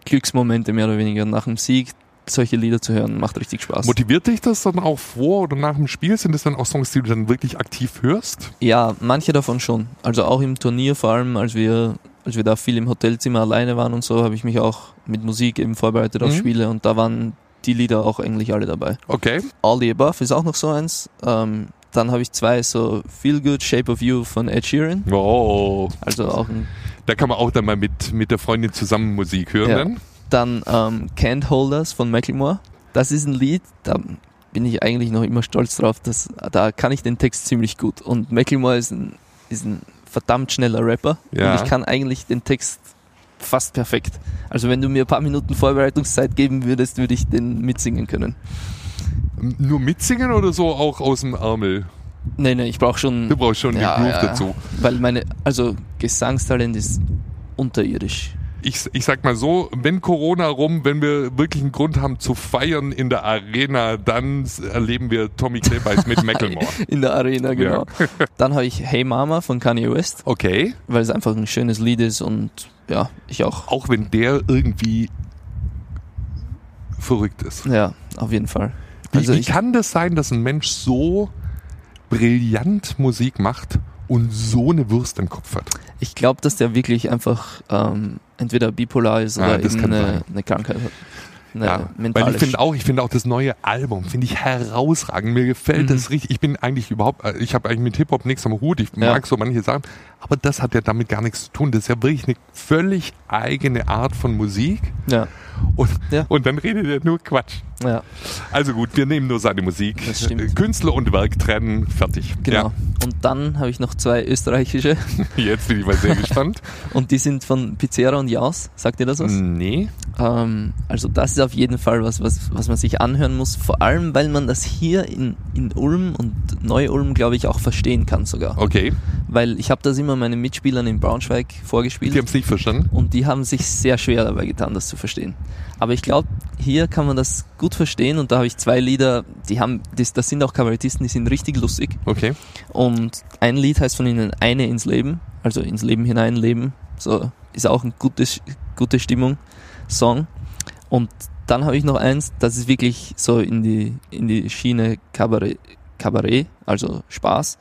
Glücksmomente mehr oder weniger nach dem Sieg. Solche Lieder zu hören, macht richtig Spaß. Motiviert dich das dann auch vor oder nach dem Spiel? Sind das dann auch Songs, die du dann wirklich aktiv hörst? Ja, manche davon schon. Also auch im Turnier, vor allem als wir, als wir da viel im Hotelzimmer alleine waren und so, habe ich mich auch mit Musik eben vorbereitet auf Mhm. Spiele und da waren die Lieder auch eigentlich alle dabei. Okay. All the Above ist auch noch so eins. Ähm, dann habe ich zwei so Feel Good, Shape of You von Ed Sheeran. Oh. Also auch ein, Da kann man auch dann mal mit, mit der Freundin zusammen Musik hören. Ja. Dann. ähm, Can't Hold Us von Macklemore. Das ist ein Lied, da bin ich eigentlich noch immer stolz drauf, dass, da kann ich den Text ziemlich gut. Und Macklemore ist ein, ist ein verdammt schneller Rapper. Ja. Und ich kann eigentlich den Text fast perfekt. Also wenn du mir ein paar Minuten Vorbereitungszeit geben würdest, würde ich den mitsingen können. Nur mitsingen oder so auch aus dem Ärmel? Nee, nee, ich brauche schon, Du brauchst schon Ja, den Groove ja. dazu. weil meine, also Gesangstalent ist unterirdisch. Ich, ich sag mal so, wenn Corona rum, wenn wir wirklich einen Grund haben zu feiern in der Arena, dann erleben wir Tommy Klebeis mit <laughs> Macklemore. In der Arena, genau. <laughs> Dann habe ich Hey Mama von Kanye West, Okay. weil es einfach ein schönes Lied ist und ja, ich auch. Auch wenn der irgendwie verrückt ist. Ja, auf jeden Fall. Wie, Also wie ich, kann das sein, dass ein Mensch so brillant Musik macht und so eine Wurst im Kopf hat? ich glaube, dass der wirklich einfach ähm, entweder bipolar ist oder das eben eine, eine Krankheit hat. Eine Ja, mentale weil ich finde auch, ich finde auch das neue Album finde ich herausragend. Mir gefällt Mhm. das richtig. Ich bin eigentlich überhaupt, äh, ich habe eigentlich mit Hip Hop nichts am Hut. Ich Ja. mag so manche Sachen, aber das hat ja damit gar nichts zu tun. Das ist ja wirklich eine völlig eigene Art von Musik. Ja, Und, Ja. und dann redet er nur Quatsch. Ja, Also gut, wir nehmen nur seine Musik. Künstler und Werk trennen, fertig. genau. Und dann habe ich noch zwei österreichische Ja, <laughs> jetzt bin ich mal sehr gespannt. <laughs> und die sind von Pizzera und Jaus. Sagt ihr das was? nee. Ähm, also das ist auf jeden Fall was, was, was man sich anhören muss, vor allem weil man das hier in, in Ulm und Neu-Ulm, glaube ich, auch verstehen kann sogar. Okay. Weil ich habe das immer meinen Mitspielern in Braunschweig vorgespielt. Die haben es nicht verstanden. Und die haben sich sehr schwer dabei getan, das zu verstehen. Aber ich glaube, hier kann man das gut verstehen und da habe ich zwei Lieder, die haben, das, das sind auch Kabarettisten, die sind richtig lustig. Okay. Und ein Lied heißt von ihnen Eine ins Leben, also ins Leben hineinleben. So ist auch ein gutes, gute Stimmung Song. Und dann habe ich noch eins, das ist wirklich so in die, in die Schiene Kabarett, Kabarett also Spaß.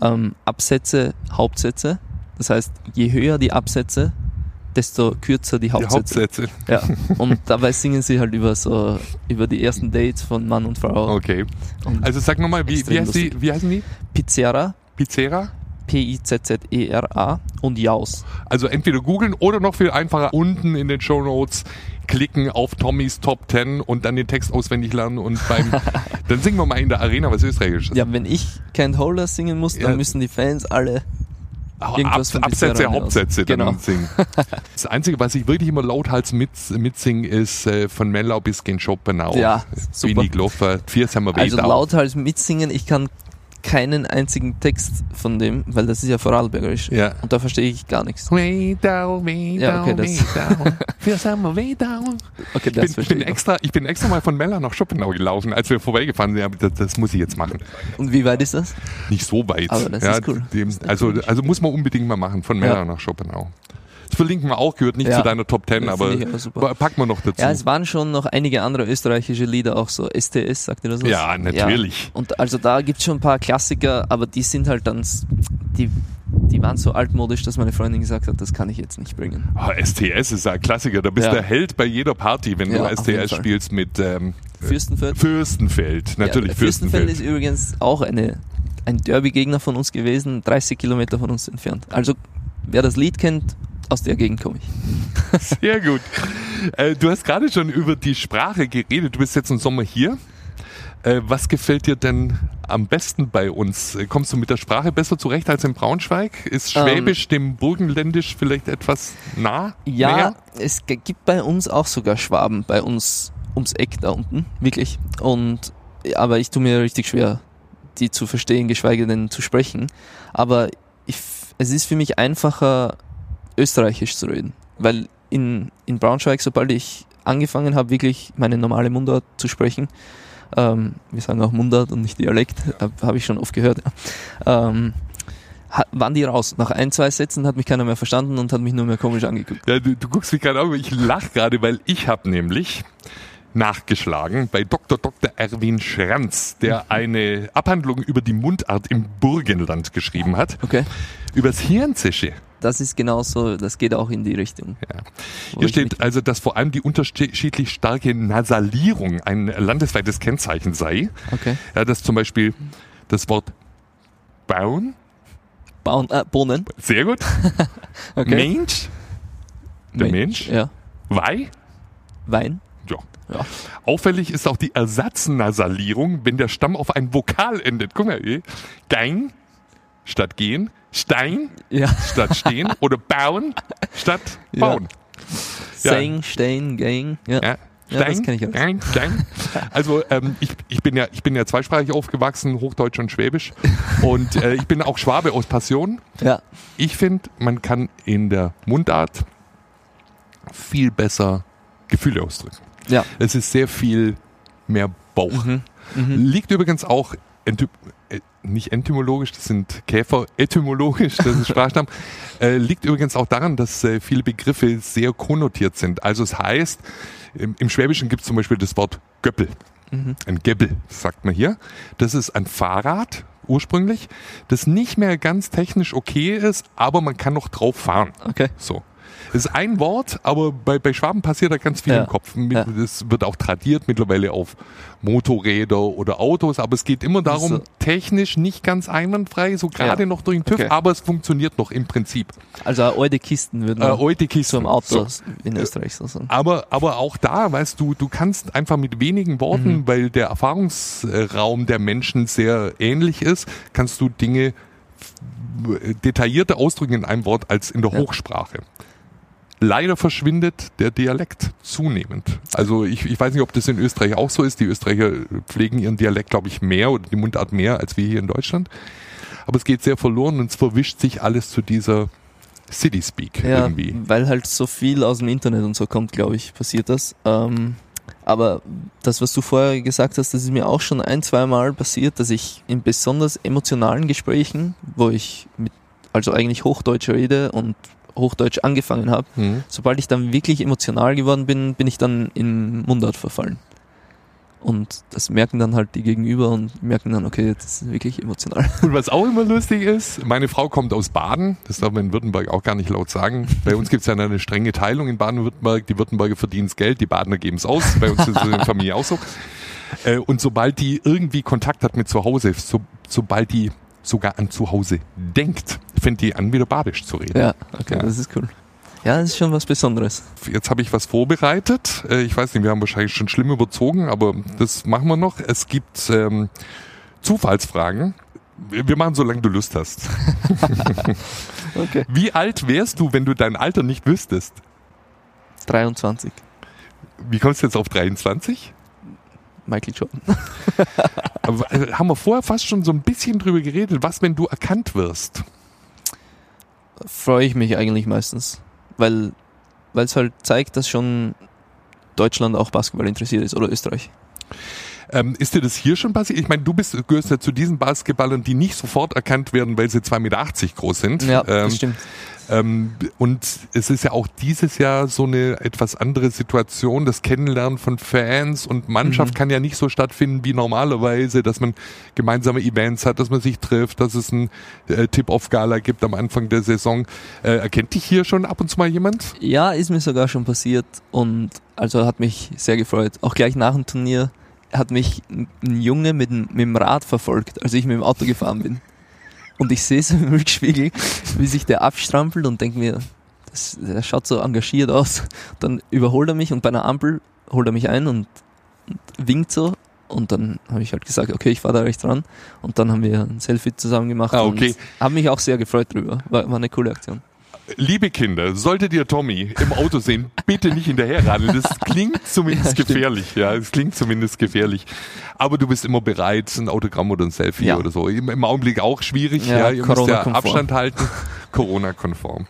Ähm, Absätze, Hauptsätze. Das heißt, je höher die Absätze, desto kürzer die Die Hauptsätze. Hauptsätze. Ja. Und dabei singen sie halt über so über die ersten Dates von Mann und Frau. Okay. Und Also sag nochmal, wie, wie, heißt die, wie heißen die? Pizzera, Pizzera? P-I-Z-Z-E-R-A und Jaus. Also entweder googeln oder noch viel einfacher unten in den Show Notes klicken auf Tommys Top 10 und dann den Text auswendig lernen und beim <laughs> dann singen wir mal in der Arena was Österreichisches. Ja, wenn ich Can't Hold Us singen muss, dann Ja. müssen die Fans alle irgendwas von Absätze. Hauptsätze dann Genau. singen. <laughs> Das Einzige, was ich wirklich immer lauthals mit, mitsingen, ist äh, von Mellau bis gen Schopenhau. Ja, super. Wenig Gloffer, vier sind wir Also lauthals mitsingen, ich kann keinen einzigen Text von dem, weil das ist ja Vorarlbergerisch. Ja. Und da verstehe ich gar nichts. Way down, way Ja, okay, das-. <laughs> Für Summer, way down. Okay, Ich das bin, ich, bin ich. noch. extra, ich bin extra mal von Mella nach Schoppenau gelaufen, als wir vorbeigefahren sind. Das, das muss ich jetzt machen. Und wie weit ist das? Nicht so weit. Aber das ja, ist cool. Dem, also, also muss man unbedingt mal machen, von Mella Ja. nach Schoppenau. Das verlinken wir auch, gehört nicht Ja. zu deiner Top Ten, Das aber packen wir noch dazu. Ja, es waren schon noch einige andere österreichische Lieder, auch so STS, sagt ihr das was? Ja, natürlich. Und also da gibt es schon ein paar Klassiker, aber die sind halt dann, die, die waren so altmodisch, dass meine Freundin gesagt hat, das kann ich jetzt nicht bringen. Ah, STS ist ein Klassiker. Da bist Ja. der Held bei jeder Party, wenn Ja, du STS spielst mit ähm, Fürstenfeld? Fürstenfeld. Natürlich ja, Fürstenfeld Fürstenfeld. ist übrigens auch eine, ein Derby-Gegner von uns gewesen, 30 Kilometer von uns entfernt. Also wer das Lied kennt, aus der Gegend komme ich. <laughs> Sehr gut. Äh, du hast gerade schon über die Sprache geredet. Du bist jetzt im Sommer hier. Äh, was gefällt dir denn am besten bei uns? Kommst du mit der Sprache besser zurecht als in Braunschweig? Ist Ähm, Schwäbisch dem Burgenländisch vielleicht etwas nah? Ja, Näher? es gibt bei uns auch sogar Schwaben, bei uns ums Eck da unten, wirklich. Und aber ich tue mir richtig schwer, die zu verstehen, geschweige denn zu sprechen. Aber ich, es ist für mich einfacher, Österreichisch zu reden, weil in, in Braunschweig, sobald ich angefangen habe, wirklich meine normale Mundart zu sprechen, ähm, wir sagen auch Mundart und nicht Dialekt, habe hab ich schon oft gehört, ja. ähm, waren die raus. Nach ein, zwei Sätzen hat mich keiner mehr verstanden und hat mich nur mehr komisch angeguckt. Ja, du, du guckst mich gerade an, aber ich lach gerade, weil ich habe nämlich nachgeschlagen bei Dr. Dr. Erwin Schranz, Mhm. der eine Abhandlung über die Mundart im Burgenland geschrieben hat, Okay. übers Hirnzische. Das ist genauso, das geht auch in die Richtung. Ja. Hier steht also, dass vor allem die unterschiedlich starke Nasalierung ein landesweites Kennzeichen sei. Okay. Ja, dass zum Beispiel das Wort bauen, Bauen, äh, Bohnen. sehr gut, <laughs> Okay. Mensch, der Mensch, Ja. Wei, Wein. ja. Ja. Auffällig ist auch die Ersatznasalierung, wenn der Stamm auf ein Vokal endet. Guck mal, eh. Statt gehen, Stein Ja. statt stehen oder bauen statt bauen. Ja. Sing, Stein, Gang. Ja. Ja. Ja, das kenn ich alles. Stein, Stein. Also ähm, ich, ich bin ja ich bin ja zweisprachig aufgewachsen, Hochdeutsch und Schwäbisch und äh, ich bin auch Schwabe aus Passion. ja. Ich finde, man kann in der Mundart viel besser Gefühle ausdrücken. Ja. Es ist sehr viel mehr Bauch. Mhm. Liegt übrigens auch nicht etymologisch, das sind Käfer, etymologisch, das ist Sprachstamm, <laughs> äh, liegt übrigens auch daran, dass äh, viele Begriffe sehr konnotiert sind. Also es heißt, im, im Schwäbischen gibt es zum Beispiel das Wort Göppel. Mhm. Ein Gebbel, sagt man hier. Das ist ein Fahrrad ursprünglich, das nicht mehr ganz technisch okay ist, aber man kann noch drauf fahren. Okay. So. Das ist ein Wort, aber bei, bei Schwaben passiert da ganz viel Ja. im Kopf. Das wird auch tradiert mittlerweile auf Motorräder oder Autos, aber es geht immer darum, So. technisch nicht ganz einwandfrei, so gerade noch durch den TÜV, Okay. aber es funktioniert noch im Prinzip. Also alte Kisten würden Äh, alte Kisten. zum Auto So. in Österreich so sagen. Aber, aber auch da, weißt du, du kannst einfach mit wenigen Worten, Mhm. weil der Erfahrungsraum der Menschen sehr ähnlich ist, kannst du Dinge detaillierter ausdrücken in einem Wort als in der Ja. Hochsprache. Leider verschwindet der Dialekt zunehmend. Also ich, ich weiß nicht, ob das in Österreich auch so ist. Die Österreicher pflegen ihren Dialekt, glaube ich, mehr oder die Mundart mehr als wir hier in Deutschland. Aber es geht sehr verloren und es verwischt sich alles zu dieser City Speak Ja, irgendwie. weil halt so viel aus dem Internet und so kommt, glaube ich, passiert das. Ähm, aber das, was du vorher gesagt hast, das ist mir auch schon ein, zwei Mal passiert, dass ich in besonders emotionalen Gesprächen, wo ich mit, also eigentlich Hochdeutsch rede und Hochdeutsch angefangen habe, Hm. sobald ich dann wirklich emotional geworden bin, bin ich dann in Mundart verfallen. Und das merken dann halt die Gegenüber und merken dann, okay, das ist wirklich emotional. <laughs> Und was auch immer lustig ist, meine Frau kommt aus Baden, das darf man in Württemberg auch gar nicht laut sagen. Bei uns gibt es ja eine strenge Teilung in Baden-Württemberg. Die Württemberger verdienen das Geld, die Badener geben es aus. Bei uns ist es in der Familie auch so. Äh, Und sobald die irgendwie Kontakt hat mit zu Hause, so, sobald die sogar an zu Hause denkt, fängt die an, wieder badisch zu reden. Ja, okay, Ja. das ist cool. Ja, das ist schon was Besonderes. Jetzt habe ich was vorbereitet. Äh, Ich weiß nicht, wir haben wahrscheinlich schon schlimm überzogen, aber das machen wir noch. Es gibt ähm, Zufallsfragen. Wir machen, solange du Lust hast. <laughs> Okay. Wie alt wärst du, wenn du dein Alter nicht wüsstest? 23. Wie kommst du jetzt auf 23? Michael Jordan. <laughs> Äh, haben wir vorher fast schon so ein bisschen drüber geredet, was, wenn du erkannt wirst? Freue ich mich eigentlich meistens, weil es halt zeigt, dass schon Deutschland auch Basketball interessiert ist oder Österreich. Ähm, ist dir das hier schon passiert? Ich meine, du bist, gehörst ja zu diesen Basketballern, die nicht sofort erkannt werden, weil sie 2,80 Meter groß sind. Ja, ähm, das stimmt. Ähm, und es ist ja auch dieses Jahr so eine etwas andere Situation. Das Kennenlernen von Fans und Mannschaft Mhm. kann ja nicht so stattfinden wie normalerweise, dass man gemeinsame Events hat, dass man sich trifft, dass es ein äh, Tip-Off-Gala gibt am Anfang der Saison. Äh, erkennt dich hier schon ab und zu mal jemand? Ja, ist mir sogar schon passiert und also hat mich sehr gefreut. Auch gleich nach dem Turnier hat mich ein Junge mit, dem- mit dem Rad verfolgt, als ich mit dem Auto gefahren bin. Und ich sehe so <laughs> im Rückspiegel, wie sich der abstrampelt und denke mir, das, der schaut so engagiert aus. Dann überholt er mich und bei einer Ampel holt er mich ein und, und winkt so. Und dann habe ich halt gesagt, okay, ich fahre da recht dran. Und dann haben wir ein Selfie zusammen gemacht. Ah, okay. Und habe mich auch sehr gefreut drüber. War, war eine coole Aktion. Liebe Kinder, solltet ihr Tommy im Auto sehen, bitte nicht hinterherradeln. Das klingt <laughs> zumindest Ja, gefährlich. Ja, es klingt zumindest gefährlich. Aber du bist immer bereit, ein Autogramm oder ein Selfie Ja. oder so. Im, Im Augenblick auch schwierig. Ja, Ja, ihr müsst ja. Abstand halten. <laughs> Corona-konform.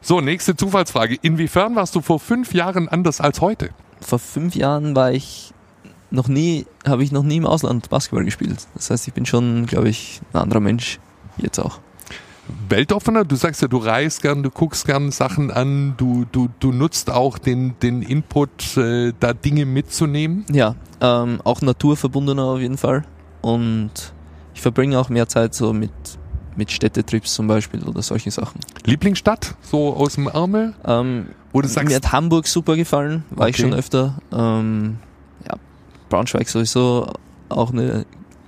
So, nächste Zufallsfrage. Inwiefern warst du vor fünf Jahren anders als heute? vor fünf Jahren war ich noch nie, habe ich noch nie im Ausland Basketball gespielt. Das heißt, ich bin schon, glaube ich, ein anderer Mensch. Jetzt auch. Weltoffener? Du sagst ja, du reist gern, du guckst gern Sachen an, du, du, du nutzt auch den, den Input, äh, da Dinge mitzunehmen. Ja, ähm, auch naturverbundener auf jeden Fall. Und ich verbringe auch mehr Zeit so mit, mit Städtetrips zum Beispiel oder solche Sachen. Lieblingsstadt, so aus dem Ärmel? Ähm, Wo du sagst, mir hat Hamburg super gefallen, war ich Okay. schon öfter. Ähm, ja, Braunschweig sowieso auch eine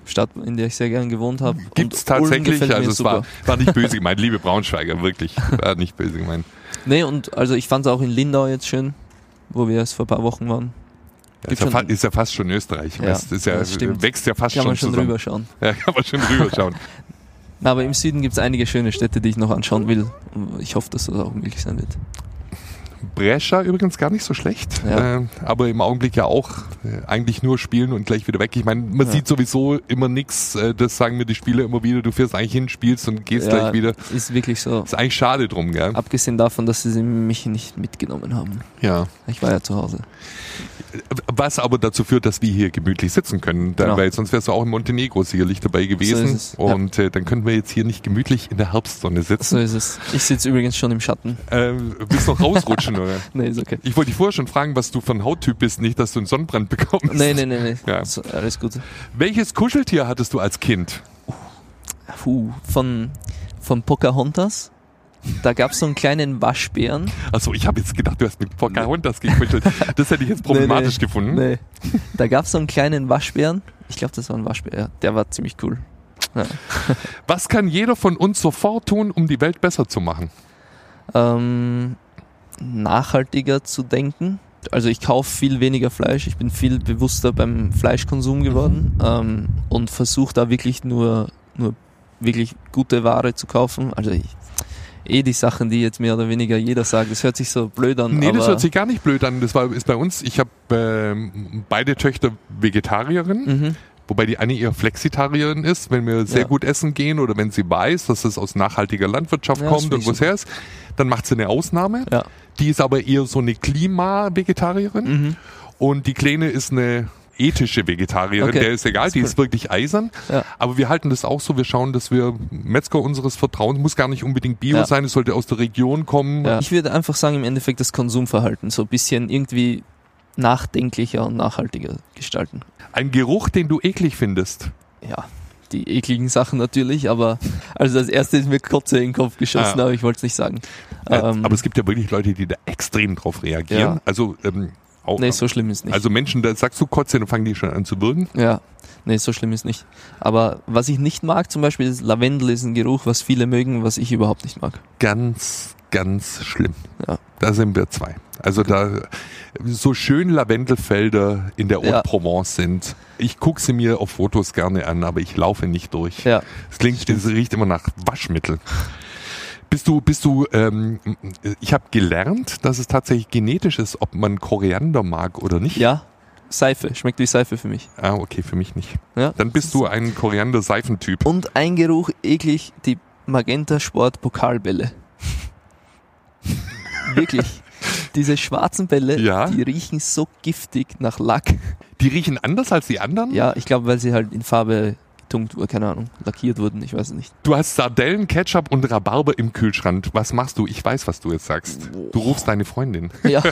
Stadt, in der ich sehr gern gewohnt habe. Und Ulm tatsächlich, also es super. war, war nicht böse <laughs> gemeint, liebe Braunschweiger, wirklich, war nicht böse gemeint. Nee, und also ich fand es auch in Lindau jetzt schön, wo wir erst vor ein paar Wochen waren. Ja, Gibt ist, ja ist ja fast schon Österreich, Ja, ist ja, das stimmt. wächst ja fast Kann schon man schon drüber schauen. <laughs> Ja, kann man schon drüber schauen. <laughs> Aber im Süden gibt es einige schöne Städte, die ich noch anschauen will. Ich hoffe, dass das auch möglich sein wird. Brescia übrigens gar nicht so schlecht, Ja. äh, aber im Augenblick ja auch äh, eigentlich nur spielen und gleich wieder weg. Ich meine, man Ja. sieht sowieso immer nichts, äh, das sagen mir die Spieler immer wieder, du fährst eigentlich hin, spielst und gehst Ja, gleich wieder. Ist wirklich so. Ist eigentlich schade drum, gell? Abgesehen davon, dass sie mich nicht mitgenommen haben. Ja. Ich war ja zu Hause. Was aber dazu führt, dass wir hier gemütlich sitzen können, Genau. weil sonst wärst du auch in Montenegro sicherlich dabei gewesen ist es, ja. und äh, dann könnten wir jetzt hier nicht gemütlich in der Herbstsonne sitzen. So ist es. Ich sitze übrigens schon im Schatten. Äh, willst du noch rausrutschen, oder? <laughs> Nee, ist okay. Ich wollte dich vorher schon fragen, was du für ein Hauttyp bist, nicht, dass du einen Sonnenbrand bekommst. Nee, nee, nee, nee. Ja. So, alles gut. Welches Kuscheltier hattest du als Kind? Puh, von, von Pocahontas. Da gab es so einen kleinen Waschbären. Achso, ich habe jetzt gedacht, du hast mit Pocahontas gekuschelt. Das hätte ich jetzt problematisch <laughs> Nee, nee. gefunden. Nee. Da gab es so einen kleinen Waschbären. Ich glaube, das war ein Waschbär. Der war ziemlich cool. Ja. <laughs> Was kann jeder von uns sofort tun, um die Welt besser zu machen? ähm, nachhaltiger zu denken. Also ich kaufe viel weniger Fleisch, ich bin viel bewusster beim Fleischkonsum geworden ähm, und versuche da wirklich nur, nur wirklich gute Ware zu kaufen. Also ich, eh die Sachen, die jetzt mehr oder weniger jeder sagt, das hört sich so blöd an. Nee, das hört sich gar nicht blöd an. Das war, ist bei uns, ich habe ähm, beide Töchter Vegetarierin, mhm. wobei die eine eher Flexitarierin ist, wenn wir sehr Ja. gut essen gehen oder wenn sie weiß, dass es aus nachhaltiger Landwirtschaft Ja, kommt und wo es her ist, dann macht sie eine Ausnahme. Ja. Die ist aber eher so eine Klima-Vegetarierin Mhm. und die Kleine ist eine ethische Vegetarierin, Okay. der ist egal, ist die cool. ist wirklich eisern. Ja. Aber wir halten das auch so, wir schauen, dass wir Metzger unseres Vertrauens, muss gar nicht unbedingt Bio Ja. sein, es sollte aus der Region kommen. Ja. Ich würde einfach sagen, im Endeffekt das Konsumverhalten so ein bisschen irgendwie nachdenklicher und nachhaltiger gestalten. Ein Geruch, den du eklig findest. ja, die ekligen Sachen natürlich, aber also das erste ist mir Kotze in den Kopf geschossen, Ah. aber ich wollte es nicht sagen. Äh, Ähm, aber es gibt ja wirklich Leute, die da extrem drauf reagieren. Ja. Also ähm, auch, nee, so schlimm ist nicht. also Menschen, da sagst du Kotze, dann fangen die schon an zu würgen. ja, nee, so schlimm ist nicht. Aber was ich nicht mag, zum Beispiel ist Lavendel ist ein Geruch, was viele mögen, was ich überhaupt nicht mag. Ganz, ganz schlimm. Ja. Da sind wir zwei. Also da so schön Lavendelfelder in der Ja. Haute-Provence sind. Ich gucke sie mir auf Fotos gerne an, aber ich laufe nicht durch. Ja, Es klingt, es riecht immer nach Waschmittel. Bist du, bist du, ähm, ich habe gelernt, dass es tatsächlich genetisch ist, ob man Koriander mag oder nicht. ja, Seife, schmeckt wie Seife für mich. Ah, okay, für mich nicht. Ja? Dann bist du ein Koriander-Seifentyp. Und ein Geruch eklig, die Magenta Sport Pokalbälle. <laughs> Wirklich. Diese schwarzen Bälle, Ja. die riechen so giftig nach Lack. Die riechen anders als die anderen? Ja, ich glaube, weil sie halt in Farbe getunkt wurden, keine Ahnung, lackiert wurden, ich weiß es nicht. Du hast Sardellen, Ketchup und Rhabarber im Kühlschrank. Was machst du? Ich weiß, was du jetzt sagst. Du rufst deine Freundin. <laughs> Ja,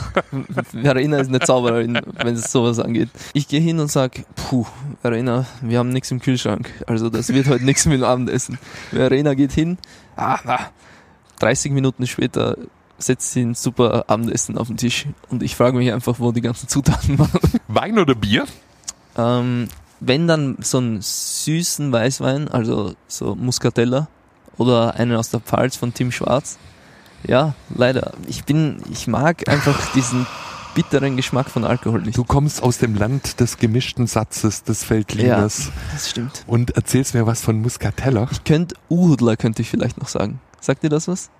Verena ist eine Zaubererin, wenn es sowas angeht. Ich gehe hin und sag, puh, Verena, wir haben nichts im Kühlschrank. Also das wird heute nichts mit dem Abendessen. Verena geht hin, ah, ah, 30 Minuten später setzt sie ein super Abendessen auf den Tisch und ich frage mich einfach, wo die ganzen Zutaten waren. Wein oder Bier? Ähm, wenn dann so einen süßen Weißwein, also so Muscatella oder einen aus der Pfalz von Tim Schwarz. Ja, leider. Ich bin, ich mag einfach <laughs> diesen bitteren Geschmack von Alkohol nicht. Du kommst aus dem Land des gemischten Satzes, des Feldliners Das stimmt. und erzählst mir was von Muscatella. Ich könnte Uhudler könnte ich vielleicht noch sagen. Sagt dir das was?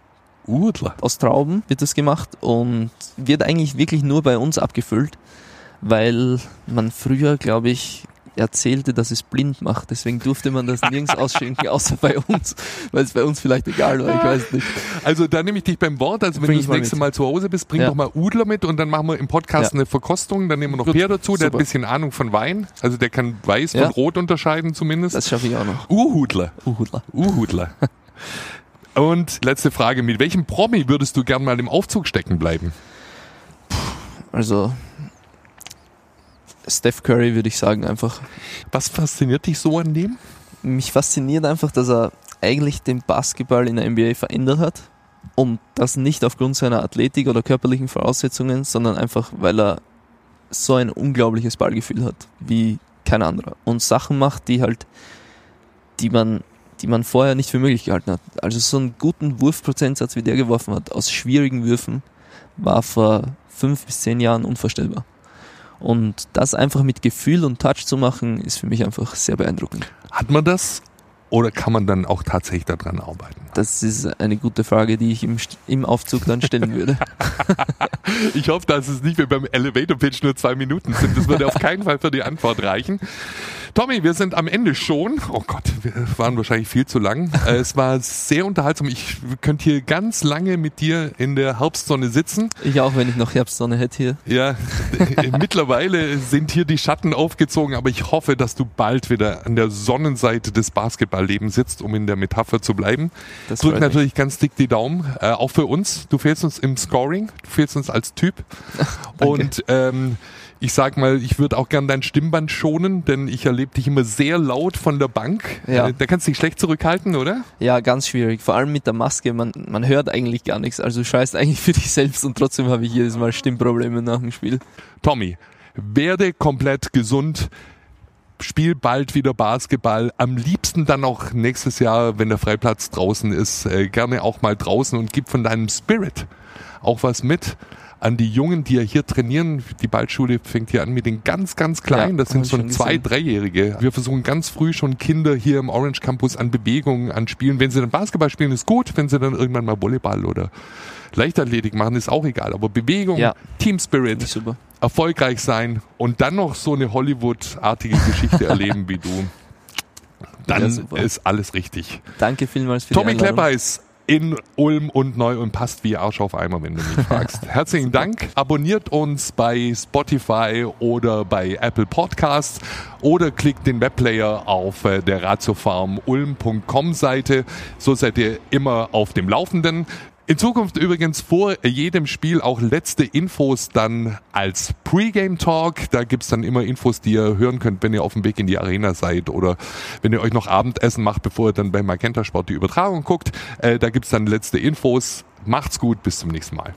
Udler. Aus Trauben wird das gemacht und wird eigentlich wirklich nur bei uns abgefüllt, weil man früher, glaube ich, erzählte, dass es blind macht. Deswegen durfte man das nirgends <laughs> ausschenken, außer bei uns, weil es bei uns vielleicht egal war, ich weiß nicht. Also da nehme ich dich beim Wort. Also wenn Bring du das mal nächste mit. Mal zu Hause bist, bring Ja. doch mal Udler mit und dann machen wir im Podcast Ja. eine Verkostung. Dann nehmen wir noch Gut. Peer dazu, der hat ein Super. bisschen Ahnung von Wein. Also der kann Weiß Ja. von Rot unterscheiden zumindest. Das schaffe ich auch noch. Uhudler. Uhudler. Uhudler. Und letzte Frage, mit welchem Promi würdest du gern mal im Aufzug stecken bleiben? Also Steph Curry würde ich sagen einfach. Was fasziniert dich so an dem? Mich fasziniert einfach, dass er eigentlich den Basketball in der NBA verändert hat. Und das nicht aufgrund seiner Athletik oder körperlichen Voraussetzungen, sondern einfach, weil er so ein unglaubliches Ballgefühl hat, wie kein anderer. Und Sachen macht, die halt, die man, die man vorher nicht für möglich gehalten hat. Also so einen guten Wurfprozentsatz, wie der geworfen hat, aus schwierigen Würfen, war vor fünf bis zehn Jahren unvorstellbar. Und das einfach mit Gefühl und Touch zu machen, ist für mich einfach sehr beeindruckend. Hat man das oder kann man dann auch tatsächlich daran arbeiten? Das ist eine gute Frage, die ich im, im Aufzug dann stellen würde. <laughs> Ich hoffe, dass es nicht wie beim Elevator Pitch nur zwei Minuten sind. Das würde auf keinen Fall für die Antwort reichen. Tommy, wir sind am Ende schon. Oh Gott, wir waren wahrscheinlich viel zu lang. Äh, Es war sehr unterhaltsam. Ich könnte hier ganz lange mit dir in der Herbstsonne sitzen. Ich auch, wenn ich noch Herbstsonne hätte hier. Ja, mittlerweile sind hier die Schatten aufgezogen, aber ich hoffe, dass du bald wieder an der Sonnenseite des Basketballlebens sitzt, um in der Metapher zu bleiben. Das Drück natürlich ganz dick die Daumen, äh, auch für uns. Du fehlst uns im Scoring, du fehlst uns als Typ. <laughs> Und ähm, ich sag mal, ich würde auch gern dein Stimmband schonen, denn ich erlebe dich immer sehr laut von der Bank. Ja. Äh, da kannst du dich schlecht zurückhalten, oder? Ja, ganz schwierig. Vor allem mit der Maske. Man, man hört eigentlich gar nichts. Also du scheißt eigentlich für dich selbst und trotzdem habe ich jedes Mal Stimmprobleme nach dem Spiel. Tommy, werde komplett gesund. Spiel bald wieder Basketball. Am liebsten dann auch nächstes Jahr, wenn der Freiplatz draußen ist, äh, gerne auch mal draußen und gib von deinem Spirit auch was mit an die Jungen, die ja hier trainieren. Die Ballschule fängt hier an mit den ganz, ganz Kleinen. Ja, das sind schon zwei, dreijährige. Wir versuchen ganz früh schon Kinder hier im Orange Campus an Bewegungen, an Spielen. Wenn sie dann Basketball spielen, ist gut. Wenn sie dann irgendwann mal Volleyball oder Leichtathletik machen, ist auch egal. Aber Bewegung, Ja. Team Spirit, erfolgreich sein und dann noch so eine Hollywood-artige Geschichte <laughs> erleben wie du, dann Ja, ist alles richtig. Danke vielmals für Tommy die Einladung. Klepper ist in Ulm und neu und passt wie Arsch auf Eimer, wenn du mich fragst. <laughs> Herzlichen Dank. Abonniert uns bei Spotify oder bei Apple Podcasts oder klickt den Webplayer auf äh, der Ratiofarm ulm.com Seite. So seid ihr immer auf dem Laufenden. In Zukunft übrigens vor jedem Spiel auch letzte Infos dann als Pre-Game Talk. Da gibt's dann immer Infos, die ihr hören könnt, wenn ihr auf dem Weg in die Arena seid oder wenn ihr euch noch Abendessen macht, bevor ihr dann bei Magenta Sport die Übertragung guckt. Äh, da gibt's dann letzte Infos. Macht's gut, bis zum nächsten Mal.